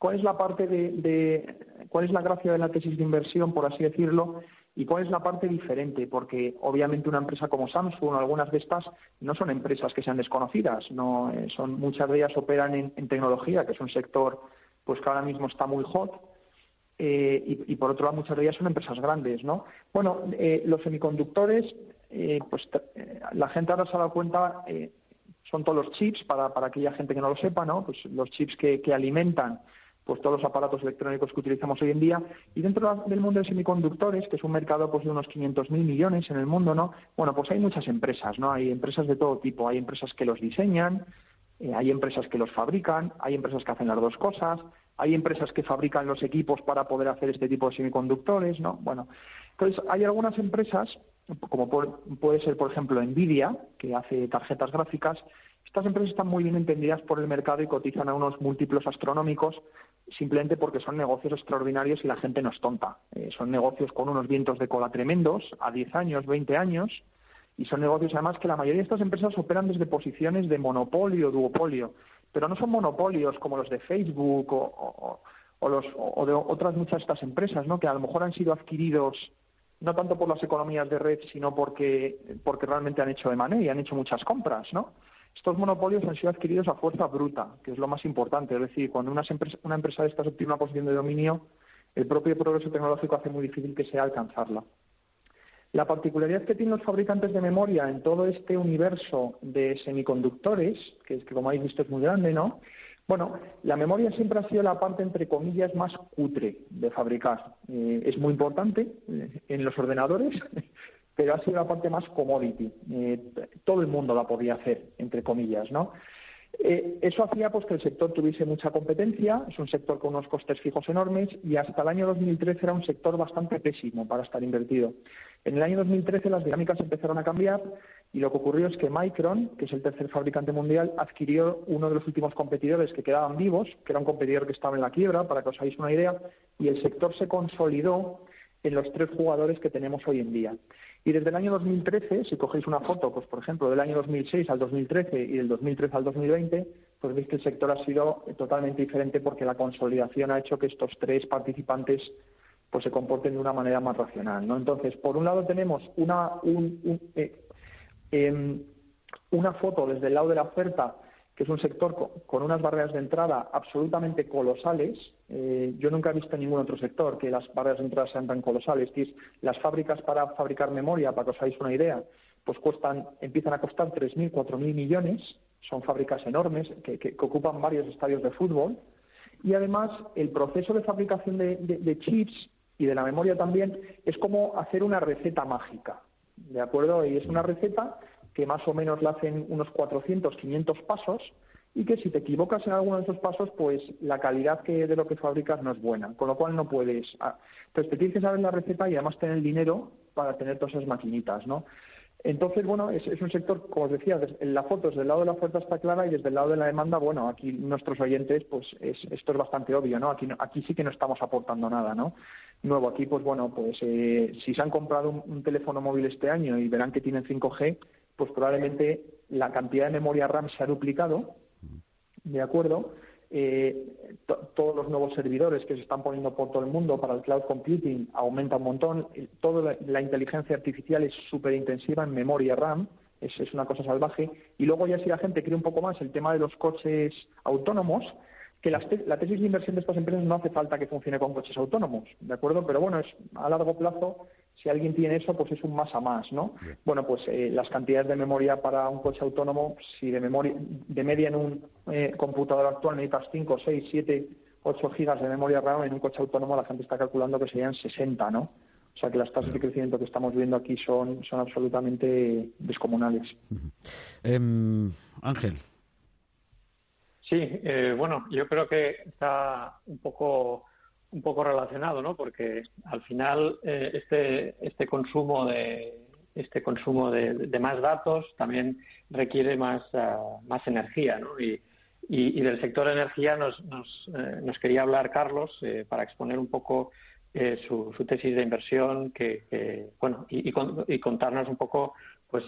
cuál es la parte de, cuál es la gracia de la tesis de inversión, por así decirlo? ¿Y cuál es la parte diferente? Porque obviamente una empresa como Samsung o algunas de estas no son empresas que sean desconocidas, no eh, son muchas de ellas operan en, tecnología, que es un sector pues que ahora mismo está muy hot. Eh, y, por otro lado muchas de ellas son empresas grandes, ¿no? Bueno, eh, los semiconductores, pues la gente ahora se ha dado cuenta, son todos los chips para, para aquella gente que no lo sepa, ¿no? Pues los chips que alimentan pues todos los aparatos electrónicos que utilizamos hoy en día. Y dentro del mundo de semiconductores, que es un mercado pues, de unos 500.000 millones en el mundo, ¿no? Bueno, pues hay muchas empresas, ¿no? Hay empresas de todo tipo. Hay empresas que los diseñan, eh, hay empresas que los fabrican, hay empresas que hacen las dos cosas, hay empresas que fabrican los equipos para poder hacer este tipo de semiconductores, ¿no? Bueno, entonces hay algunas empresas, como puede ser, por ejemplo, Nvidia, que hace tarjetas gráficas, estas empresas están muy bien entendidas por el mercado y cotizan a unos múltiplos astronómicos simplemente porque son negocios extraordinarios y la gente no es tonta. Eh, son negocios con unos vientos de cola tremendos, a 10 años, 20 años, y son negocios además que la mayoría de estas empresas operan desde posiciones de monopolio, duopolio, pero no son monopolios como los de Facebook o, los, o de otras muchas de estas empresas, ¿no? que a lo mejor han sido adquiridos no tanto por las economías de red, sino porque, porque realmente han hecho de y han hecho muchas compras, ¿no? Estos monopolios han sido adquiridos a fuerza bruta, que es lo más importante. Es decir, cuando una empresa, una empresa estas obtiene una posición de dominio, el propio progreso tecnológico hace muy difícil que sea alcanzarla. La particularidad que tienen los fabricantes de memoria en todo este universo de semiconductores, que, es, que como habéis visto es muy grande, ¿no? Bueno, la memoria siempre ha sido la parte, entre comillas, más cutre de fabricar. Eh, es muy importante eh, en los ordenadores, pero ha sido la parte más commodity. Eh, todo el mundo la podía hacer, entre comillas. Eh, eso hacía pues que el sector tuviese mucha competencia, es un sector con unos costes fijos enormes y hasta el año 2013 era un sector bastante pésimo para estar invertido. En el año 2013 las dinámicas empezaron a cambiar y lo que ocurrió es que Micron, que es el tercer fabricante mundial, adquirió uno de los últimos competidores que quedaban vivos, que era un competidor que estaba en la quiebra, para que os hagáis una idea, y el sector se consolidó en los tres jugadores que tenemos hoy en día. Y desde el año 2013, si cogéis una foto, pues por ejemplo, del año 2006 al 2013 y del 2013 al 2020, pues veis que el sector ha sido totalmente diferente porque la consolidación ha hecho que estos tres participantes pues se comporten de una manera más racional, ¿no? Entonces, por un lado tenemos una eh, em, una foto desde el lado de la oferta que es un sector con, unas barreras de entrada absolutamente colosales. Eh, yo nunca he visto en ningún otro sector que las barreras de entrada sean tan colosales. Las fábricas para fabricar memoria, para que os hagáis una idea, pues cuestan, empiezan a costar 3.000, 4.000 millones. Son fábricas enormes que, ocupan varios estadios de fútbol. Y además, el proceso de fabricación de chips y de la memoria también es como hacer una receta mágica. ¿De acuerdo? Y es una receta que más o menos le hacen unos 400, 500 pasos y que si te equivocas en alguno de esos pasos, pues la calidad que de lo que fabricas no es buena, con lo cual no puedes. Ah, entonces te tienes que saber la receta y además tener el dinero para tener todas esas maquinitas, ¿no? Entonces, bueno, es, un sector, como os decía, en la foto desde el lado de la oferta está clara y desde el lado de la demanda, bueno, aquí nuestros oyentes, pues esto es bastante obvio, ¿no? Aquí, aquí sí que no estamos aportando nada, ¿no? Nuevo, aquí, pues bueno, pues eh, si se han comprado un, teléfono móvil este año y verán que tienen 5G, pues probablemente la cantidad de memoria RAM se ha duplicado, ¿de acuerdo? Eh, todos los nuevos servidores que se están poniendo por todo el mundo para el cloud computing aumenta un montón. Toda la, inteligencia artificial es súper intensiva en memoria RAM, es, es, una cosa salvaje. Y luego ya si la gente cree un poco más el tema de los coches autónomos, que la, tesis de inversión de estas empresas no hace falta que funcione con coches autónomos, ¿de acuerdo? Pero bueno, es a largo plazo, si alguien tiene eso, pues es un más a más, ¿no? Bueno, pues eh, las cantidades de memoria para un coche autónomo, si de memoria, de media en un eh, computador actual necesitas 5, 6, 7, 8 gigas de memoria RAM, en un coche autónomo la gente está calculando que serían 60, ¿no? O sea que las tasas de crecimiento que estamos viendo aquí son, son absolutamente descomunales. Em, Ángel, Sí, eh, bueno, yo creo que está un poco un poco relacionado, ¿no? Porque al final eh, este este consumo de este consumo de, más datos también requiere más uh, más energía, ¿no? Y, y, del sector energía nos, nos, eh, quería hablar Carlos eh, para exponer un poco su, su, tesis de inversión que, bueno y, y, contarnos un poco pues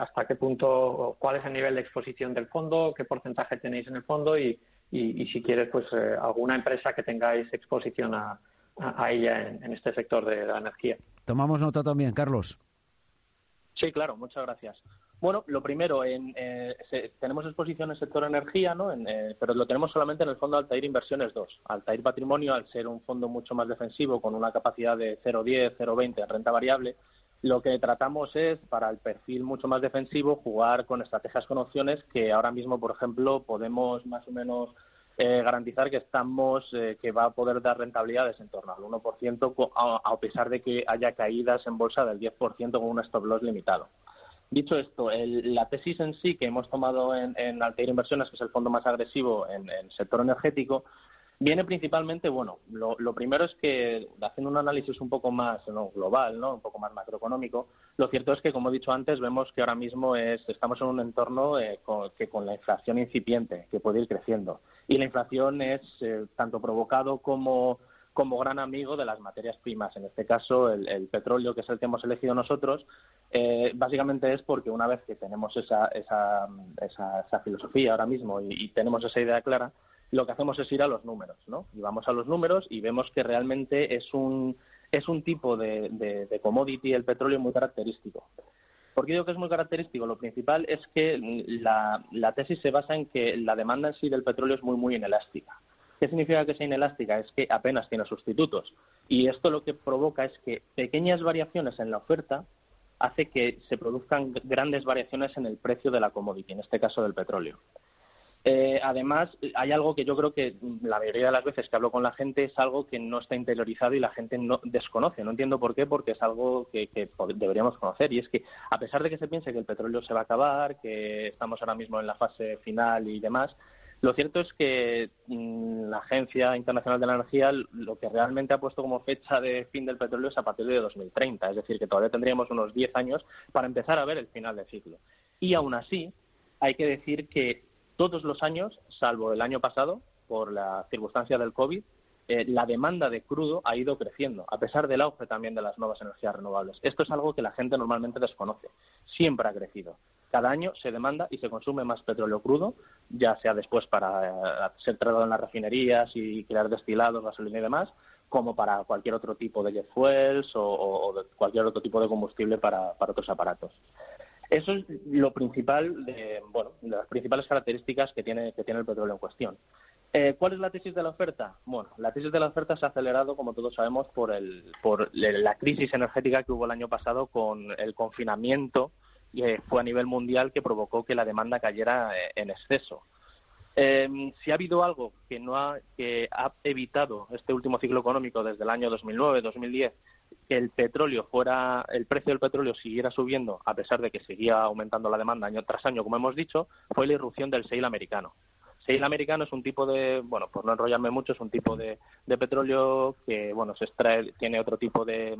hasta qué punto, cuál es el nivel de exposición del fondo, qué porcentaje tenéis en el fondo y, y, si quieres, pues eh, alguna empresa que tengáis exposición a, a, ella en, este sector de la energía. Tomamos nota también, Carlos. Sí, claro, muchas gracias. Bueno, lo primero, en, eh, tenemos exposición en el sector energía, ¿no? pero lo tenemos solamente en el fondo Altair Inversiones 2. Altair Patrimonio, al ser un fondo mucho más defensivo, con una capacidad de 0,10, 0,20 en renta variable, lo que tratamos es, para el perfil mucho más defensivo, jugar con estrategias con opciones que ahora mismo, por ejemplo, podemos más o menos eh, garantizar que estamos eh, que va a poder dar rentabilidades en torno al 1% a, pesar de que haya caídas en bolsa del 10% con un stop loss limitado. Dicho esto, la tesis en sí que hemos tomado en, en Altair Inversiones, que es el fondo más agresivo en el sector energético, Viene principalmente, bueno, lo, primero es que haciendo un análisis un poco más global, ¿no? un poco más macroeconómico, lo cierto es que, como he dicho antes, vemos que ahora mismo es, estamos en un entorno eh, con, que con la inflación incipiente, que puede ir creciendo. Y la inflación es eh, tanto provocado como, como gran amigo de las materias primas. En este caso, el, petróleo, que es el que hemos elegido nosotros, eh, básicamente es porque una vez que tenemos esa, esa, esa, filosofía ahora mismo y tenemos esa idea clara, lo que hacemos es ir a los números, ¿no? Y vamos a los números y vemos que realmente es un, es un tipo de, de, commodity, el petróleo, muy característico. ¿Por qué digo que es muy característico? Lo principal es que la, la tesis se basa en que la demanda en sí del petróleo es muy, muy inelástica. ¿Qué significa que sea inelástica? Es que apenas tiene sustitutos. Y esto lo que provoca es que pequeñas variaciones en la oferta hace que se produzcan grandes variaciones en el precio de la commodity, en este caso del petróleo. Eh, además, hay algo que yo creo que la mayoría de las veces que hablo con la gente es algo que no está interiorizado y la gente no desconoce. No entiendo por qué, porque es algo que, deberíamos conocer. Y es que, a pesar de que se piense que el petróleo se va a acabar, que estamos ahora mismo en la fase final y demás, lo cierto es que mm, la Agencia Internacional de la Energía lo que realmente ha puesto como fecha de fin del petróleo es a partir de 2030. Es decir, que todavía tendríamos unos 10 años para empezar a ver el final del ciclo. Y aún así, hay que decir que todos los años, salvo el año pasado, por la circunstancia del COVID, eh, la demanda de crudo ha ido creciendo, a pesar del auge también de las nuevas energías renovables. Esto es algo que la gente normalmente desconoce. Siempre ha crecido. Cada año se demanda y se consume más petróleo crudo, ya sea después para eh, ser tratado en las refinerías y crear destilados, gasolina y demás, como para cualquier otro tipo de jet fuels o, cualquier otro tipo de combustible para otros aparatos. Eso es lo principal, de, bueno, las principales características que tiene, que tiene el petróleo en cuestión. Eh, ¿Cuál es la tesis de la oferta? Bueno, la tesis de la oferta se ha acelerado, como todos sabemos, por, el, por la crisis energética que hubo el año pasado con el confinamiento que fue a nivel mundial que provocó que la demanda cayera eh, en exceso. Eh, si ha habido algo que no ha, que ha evitado este último ciclo económico desde el año 2009-2010 que el petróleo fuera, el precio del petróleo siguiera subiendo a pesar de que seguía aumentando la demanda año tras año, como hemos dicho, fue la irrupción del shale americano. Shale americano es un tipo de, bueno, por no enrollarme mucho, es un tipo de, petróleo que, bueno, se extrae, tiene otro tipo de,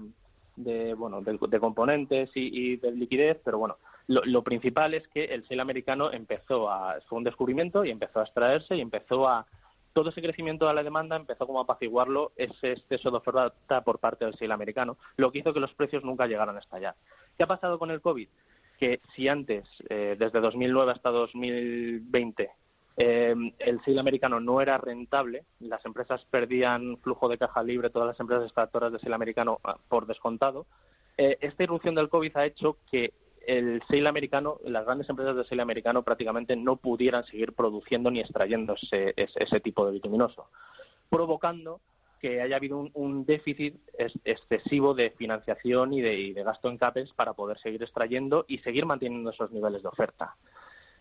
de, bueno, de, componentes y, de liquidez, pero bueno, lo, principal es que el shale americano empezó a, fue un descubrimiento y empezó a extraerse y empezó a, todo ese crecimiento de la demanda empezó como a apaciguarlo ese exceso de oferta por parte del shale americano, lo que hizo que los precios nunca llegaran a estallar. ¿Qué ha pasado con el COVID? Que si antes, eh, desde 2009 hasta 2020, eh, el shale americano no era rentable, las empresas perdían flujo de caja libre, todas las empresas extractoras de shale americano ah, por descontado. Eh, esta irrupción del COVID ha hecho que el shale americano, las grandes empresas de shale americano prácticamente no pudieran seguir produciendo ni extrayendo ese, ese, tipo de bituminoso, provocando que haya habido un, déficit excesivo de financiación y de, gasto en CAPES para poder seguir extrayendo y seguir manteniendo esos niveles de oferta.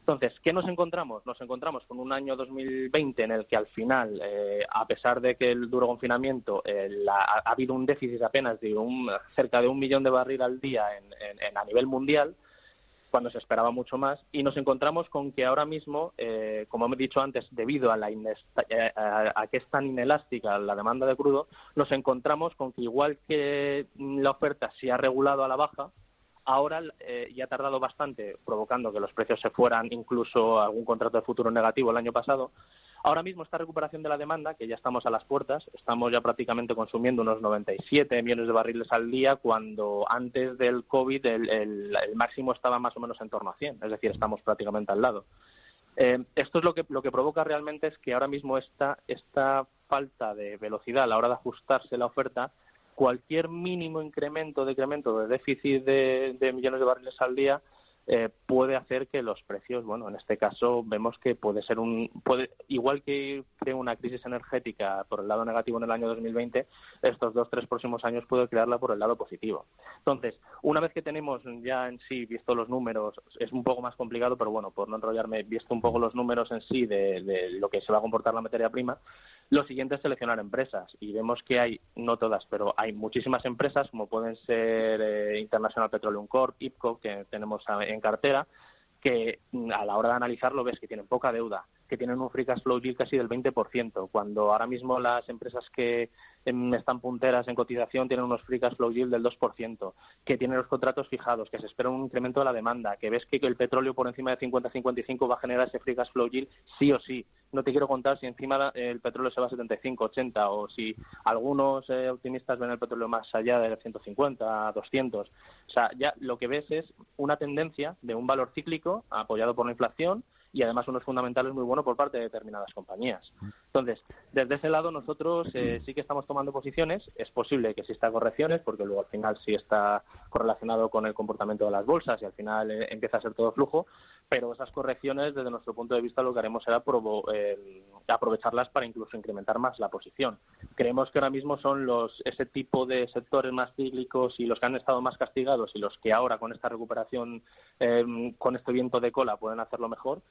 Entonces, ¿qué nos encontramos? Nos encontramos con un año 2020 en el que al final, eh, a pesar de que el duro confinamiento, ha, habido un déficit apenas de un, cerca de un millón de barril al día a nivel mundial, cuando se esperaba mucho más, y nos encontramos con que ahora mismo, eh, como hemos dicho antes, debido a, la eh, a que es tan inelástica la demanda de crudo, nos encontramos con que igual que la oferta se ha regulado a la baja, Ahora eh, ya ha tardado bastante, provocando que los precios se fueran, incluso algún contrato de futuro negativo el año pasado. Ahora mismo esta recuperación de la demanda, que ya estamos a las puertas, estamos ya prácticamente consumiendo unos 97 millones de barriles al día, cuando antes del COVID el, máximo estaba más o menos en torno a 100, es decir, estamos prácticamente al lado. Eh, esto es lo que, lo que provoca realmente es que ahora mismo esta, esta falta de velocidad a la hora de ajustarse la oferta cualquier mínimo incremento, decremento de déficit de, millones de barriles al día eh, puede hacer que los precios, bueno, en este caso vemos que puede ser un, puede, igual que crea una crisis energética por el lado negativo en el año 2020, estos dos, tres próximos años puede crearla por el lado positivo. Entonces, una vez que tenemos ya en sí visto los números, es un poco más complicado, pero bueno, por no enrollarme, visto un poco los números en sí de, de lo que se va a comportar la materia prima, lo siguiente es seleccionar empresas y vemos que hay, no todas, pero hay muchísimas empresas como pueden ser eh, International Petroleum Corp, IPCO, que tenemos en cartera, que mm, a la hora de analizarlo ves que tienen poca deuda, que tienen un free cash flow yield casi del 20%, cuando ahora mismo las empresas que em, están punteras en cotización tienen unos free cash flow yield del 2%, que tienen los contratos fijados, que se espera un incremento de la demanda, que ves que el petróleo por encima de 50-55 va a generar ese free cash flow yield sí o sí. No te quiero contar si encima el petróleo se va a 75, 80 o si algunos eh, optimistas ven el petróleo más allá de 150, 200. O sea, ya lo que ves es una tendencia de un valor cíclico apoyado por la inflación y además unos fundamentales muy buenos por parte de determinadas compañías. Entonces, desde ese lado nosotros eh, sí que estamos tomando posiciones. Es posible que exista correcciones porque luego al final sí está correlacionado con el comportamiento de las bolsas y al final eh, empieza a ser todo flujo, pero esas correcciones desde nuestro punto de vista lo que haremos será eh, aprovecharlas para incluso incrementar más la posición. Creemos que ahora mismo son los ese tipo de sectores más cíclicos y los que han estado más castigados y los que ahora con esta recuperación, con este viento de cola pueden hacerlo mejor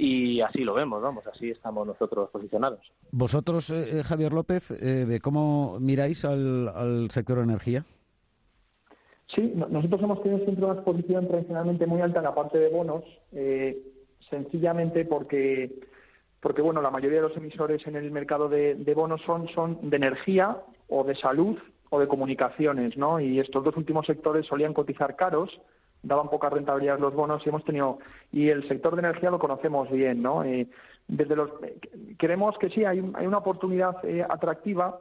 y así lo vemos, vamos, así estamos nosotros posicionados. Vosotros, eh, eh, Javier López, eh, ¿cómo miráis al, sector energía? Sí, nosotros hemos tenido siempre una exposición tradicionalmente muy alta en la parte de bonos, sencillamente porque, porque bueno, la mayoría de los emisores en el mercado de, de, bonos son, son de energía o de salud o de comunicaciones, ¿no? Y estos dos últimos sectores solían cotizar caros daban poca rentabilidad los bonos y hemos tenido y el sector de energía lo conocemos bien no eh, desde los creemos que sí hay, hay una oportunidad eh, atractiva.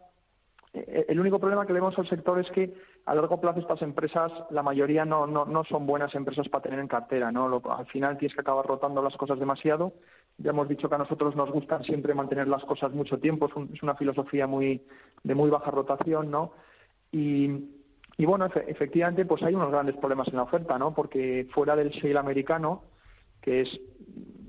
Eh, el único problema que vemos al sector es que a largo plazo estas empresas la mayoría no, no, no son buenas empresas para tener en cartera no al final tienes que acabar rotando las cosas demasiado. Ya hemos dicho que a nosotros nos gusta siempre mantener las cosas mucho tiempo es, es una filosofía muy de muy baja rotación no y y bueno, efectivamente, pues hay unos grandes problemas en la oferta, ¿no? Porque fuera del shale americano, que es,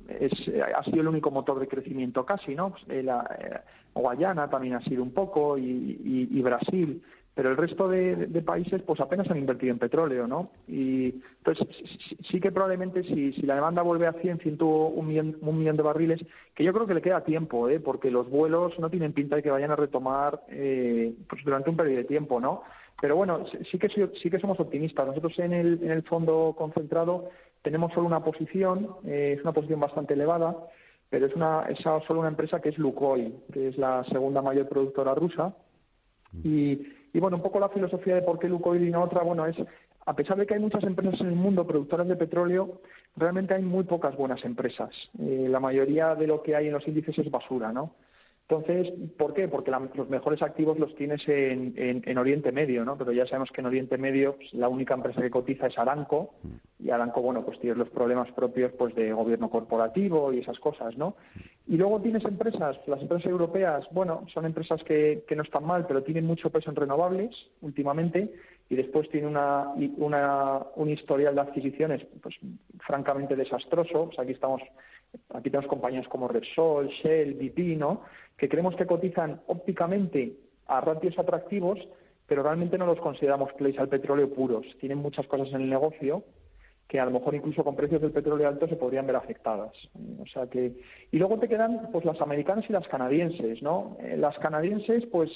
es ha sido el único motor de crecimiento casi, ¿no? Pues, eh, la, eh, Guayana también ha sido un poco y, Brasil, pero el resto de, países pues apenas han invertido en petróleo, ¿no? Y entonces sí, que probablemente si, si la demanda vuelve a 100, 101 millón, un millón de barriles, que yo creo que le queda tiempo, ¿eh? Porque los vuelos no tienen pinta de que vayan a retomar eh, pues durante un periodo de tiempo, ¿no? Pero bueno, sí que, sí que somos optimistas. Nosotros en el, en el fondo concentrado tenemos solo una posición, eh, es una posición bastante elevada, pero es, una, es solo una empresa que es Lukoil, que es la segunda mayor productora rusa. Y, y bueno, un poco la filosofía de por qué Lukoil y no otra, bueno, es a pesar de que hay muchas empresas en el mundo productoras de petróleo, realmente hay muy pocas buenas empresas. Eh, la mayoría de lo que hay en los índices es basura, ¿no? Entonces, ¿por qué? Porque los mejores activos los tienes en, Oriente Medio, ¿no? Pero ya sabemos que en Oriente Medio pues, la única empresa que cotiza es Aranco y Aranco, bueno, pues tiene los problemas propios pues de gobierno corporativo y esas cosas, ¿no? Y luego tienes empresas, las empresas europeas, bueno, son empresas que, no están mal, pero tienen mucho peso en renovables últimamente y después tienen una, un historial de adquisiciones pues francamente desastroso. aquí estamos Aquí tenemos compañías como Repsol, Shell, BP, ¿no? que creemos que cotizan ópticamente a ratios atractivos, pero realmente no los consideramos plays al petróleo puros. Tienen muchas cosas en el negocio que a lo mejor incluso con precios del petróleo alto se podrían ver afectadas. O sea que y luego te quedan pues las americanas y las canadienses, ¿no? Eh, las canadienses pues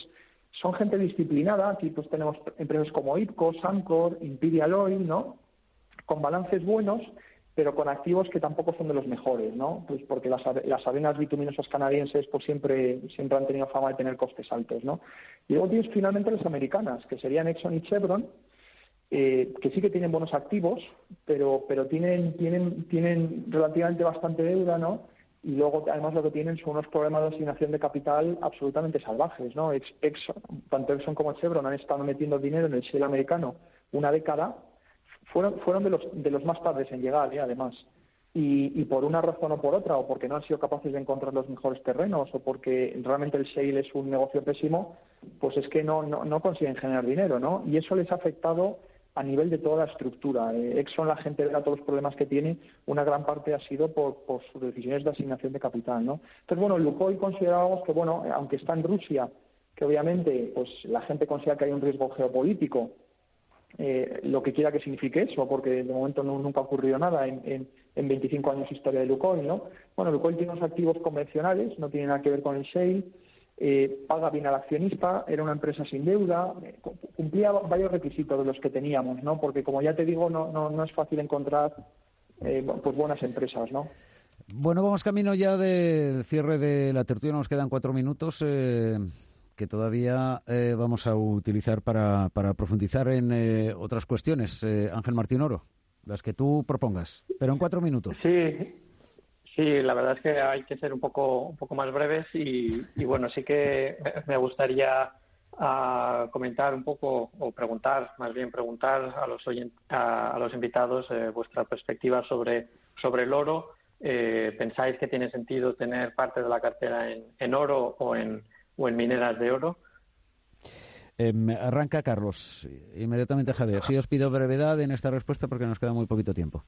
son gente disciplinada, aquí pues tenemos empresas como IPCO, Sancor, Imperial Oil, ¿no? Con balances buenos pero con activos que tampoco son de los mejores, ¿no? Pues porque las, las bituminosas canadienses pues siempre, siempre han tenido fama de tener costes altos, ¿no? Y luego tienes finalmente las americanas, que serían Exxon y Chevron, eh, que sí que tienen buenos activos, pero, pero tienen, tienen, tienen relativamente bastante deuda, ¿no? Y luego, además, lo que tienen son unos problemas de asignación de capital absolutamente salvajes, ¿no? Exxon, tanto Exxon como Chevron han estado metiendo dinero en el shale americano una década fueron, fueron de, los, de los más tardes en llegar, ¿eh? además. Y, y, por una razón o por otra, o porque no han sido capaces de encontrar los mejores terrenos, o porque realmente el shale es un negocio pésimo, pues es que no, no, no consiguen generar dinero, ¿no? Y eso les ha afectado a nivel de toda la estructura. Eh, Exxon, la gente verá todos los problemas que tiene, una gran parte ha sido por, por sus decisiones de asignación de capital, ¿no? Entonces, bueno, Lukoil considerábamos que, bueno, aunque está en Rusia, que obviamente pues la gente considera que hay un riesgo geopolítico eh, lo que quiera que signifique eso, porque de momento nunca ha ocurrido nada en, en, en, 25 años de historia de Lukoil, ¿no? Bueno, Lukoil tiene unos activos convencionales, no tiene nada que ver con el shale, eh, paga bien al accionista, era una empresa sin deuda, eh, cumplía varios requisitos de los que teníamos, ¿no? Porque como ya te digo, no, no, no es fácil encontrar pues buenas empresas, ¿no? Bueno, vamos camino ya del cierre de la tertulia, nos quedan cuatro minutos que todavía eh, vamos a utilizar para, para profundizar en eh, otras cuestiones. Eh, Ángel Martín Oro, las que tú propongas, pero en cuatro minutos. Sí, sí, la verdad es que hay que ser un poco, un poco más breves y, bueno, sí que me gustaría ah, comentar un poco o preguntar, más bien preguntar a los, a, los invitados vuestra perspectiva sobre, sobre el oro. ¿Pensáis que tiene sentido tener parte de la cartera en, en oro o en o en mineras de oro? Em, arranca Carlos, inmediatamente Javier. Sí os pido brevedad en esta respuesta porque nos queda muy poquito tiempo.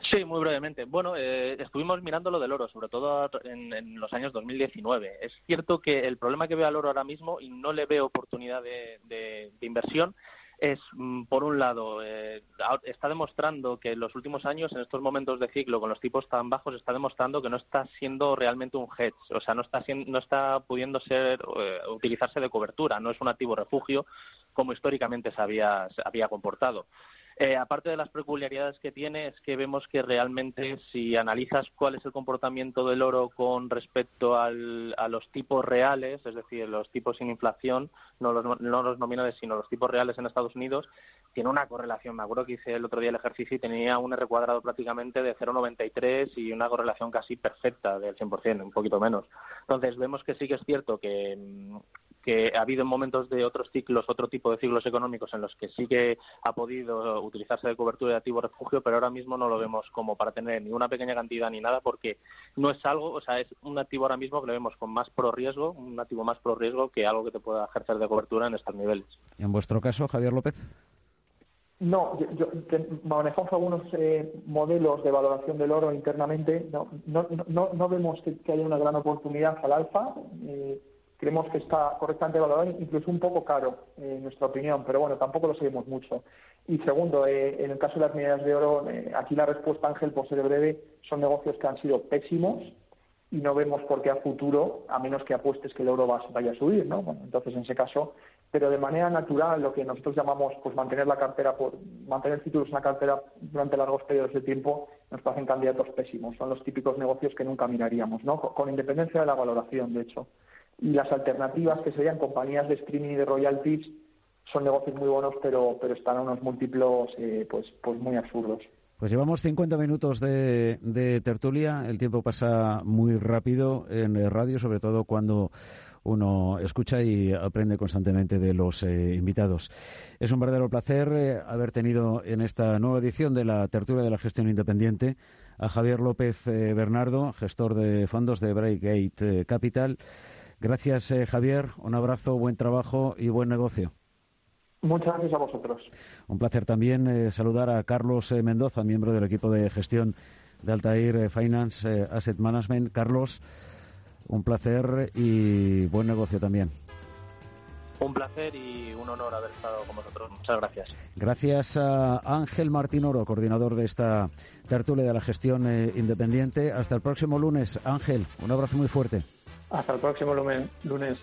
Sí, muy brevemente. Bueno, eh, estuvimos mirando lo del oro, sobre todo en, los años 2019. Es cierto que el problema que veo al oro ahora mismo, y no le veo oportunidad de inversión, es, mm, por un lado, eh, está demostrando que en los últimos años, en estos momentos de ciclo, con los tipos tan bajos, está demostrando que no está siendo realmente un hedge, o sea, no está, no está pudiendo ser eh, utilizarse de cobertura, no es un activo refugio como históricamente se había, se había comportado. Eh, aparte de las peculiaridades que tiene, es que vemos que realmente si analizas cuál es el comportamiento del oro con respecto a los tipos reales, es decir, los tipos sin inflación, no los, no los nominales, sino los tipos reales en Estados Unidos, tiene una correlación. Me acuerdo que hice el otro día el ejercicio y tenía un R cuadrado prácticamente de 0,93 y una correlación casi perfecta del 100%, un poquito menos. Entonces, vemos que sí que es cierto que, que ha habido momentos de otros ciclos, otro tipo de ciclos económicos en los que sí que ha podido utilizarse de cobertura de activo refugio, pero ahora mismo no lo vemos como para tener ni una pequeña cantidad ni nada, porque no es algo, o sea, es un activo ahora mismo que lo vemos con más pro riesgo, un activo más pro riesgo que algo que te pueda ejercer de cobertura en estos niveles. ¿Y en vuestro caso, Javier López? No, yo, manejamos algunos eh, modelos de valoración del oro internamente. No, no, no, no vemos que, haya una gran oportunidad al alfa. Eh, creemos que está correctamente valorado, incluso un poco caro, en nuestra opinión, pero bueno, tampoco lo seguimos mucho. Y segundo, eh, en el caso de las mineras de oro, eh, aquí la respuesta, Ángel, por ser breve, son negocios que han sido pésimos y no vemos por qué a futuro, a menos que apuestes que el oro vaya a subir, ¿no? entonces, en ese caso, pero de manera natural, lo que nosotros llamamos pues mantener la cartera, por, mantener títulos en la cartera durante largos periodos de tiempo, nos parecen candidatos pésimos. Son los típicos negocios que nunca miraríamos, ¿no? Con independencia de la valoración, de hecho. Y las alternativas que serían compañías de streaming y de royalties son negocios muy buenos, pero, pero están a unos múltiplos eh, pues, pues muy absurdos. Pues llevamos 50 minutos de, de, tertulia. El tiempo pasa muy rápido en radio, sobre todo cuando uno escucha y aprende constantemente de los eh, invitados. Es un verdadero placer eh, haber tenido en esta nueva edición de la tertulia de la gestión independiente a Javier López Bernardo, gestor de fondos de Breakgate Capital. Gracias, Javier. Un abrazo, buen trabajo y buen negocio. Muchas gracias a vosotros. Un placer también eh, saludar a Carlos eh, Mendoza, miembro del equipo de gestión de Altair eh, Finance Asset Management. Carlos, un placer y buen negocio también. Un placer y un honor haber estado con vosotros. Muchas gracias. Gracias a Ángel Martín Oro, coordinador de esta tertulia de la gestión independiente. Hasta el próximo lunes. Ángel, un abrazo muy fuerte. Hasta el próximo lunes.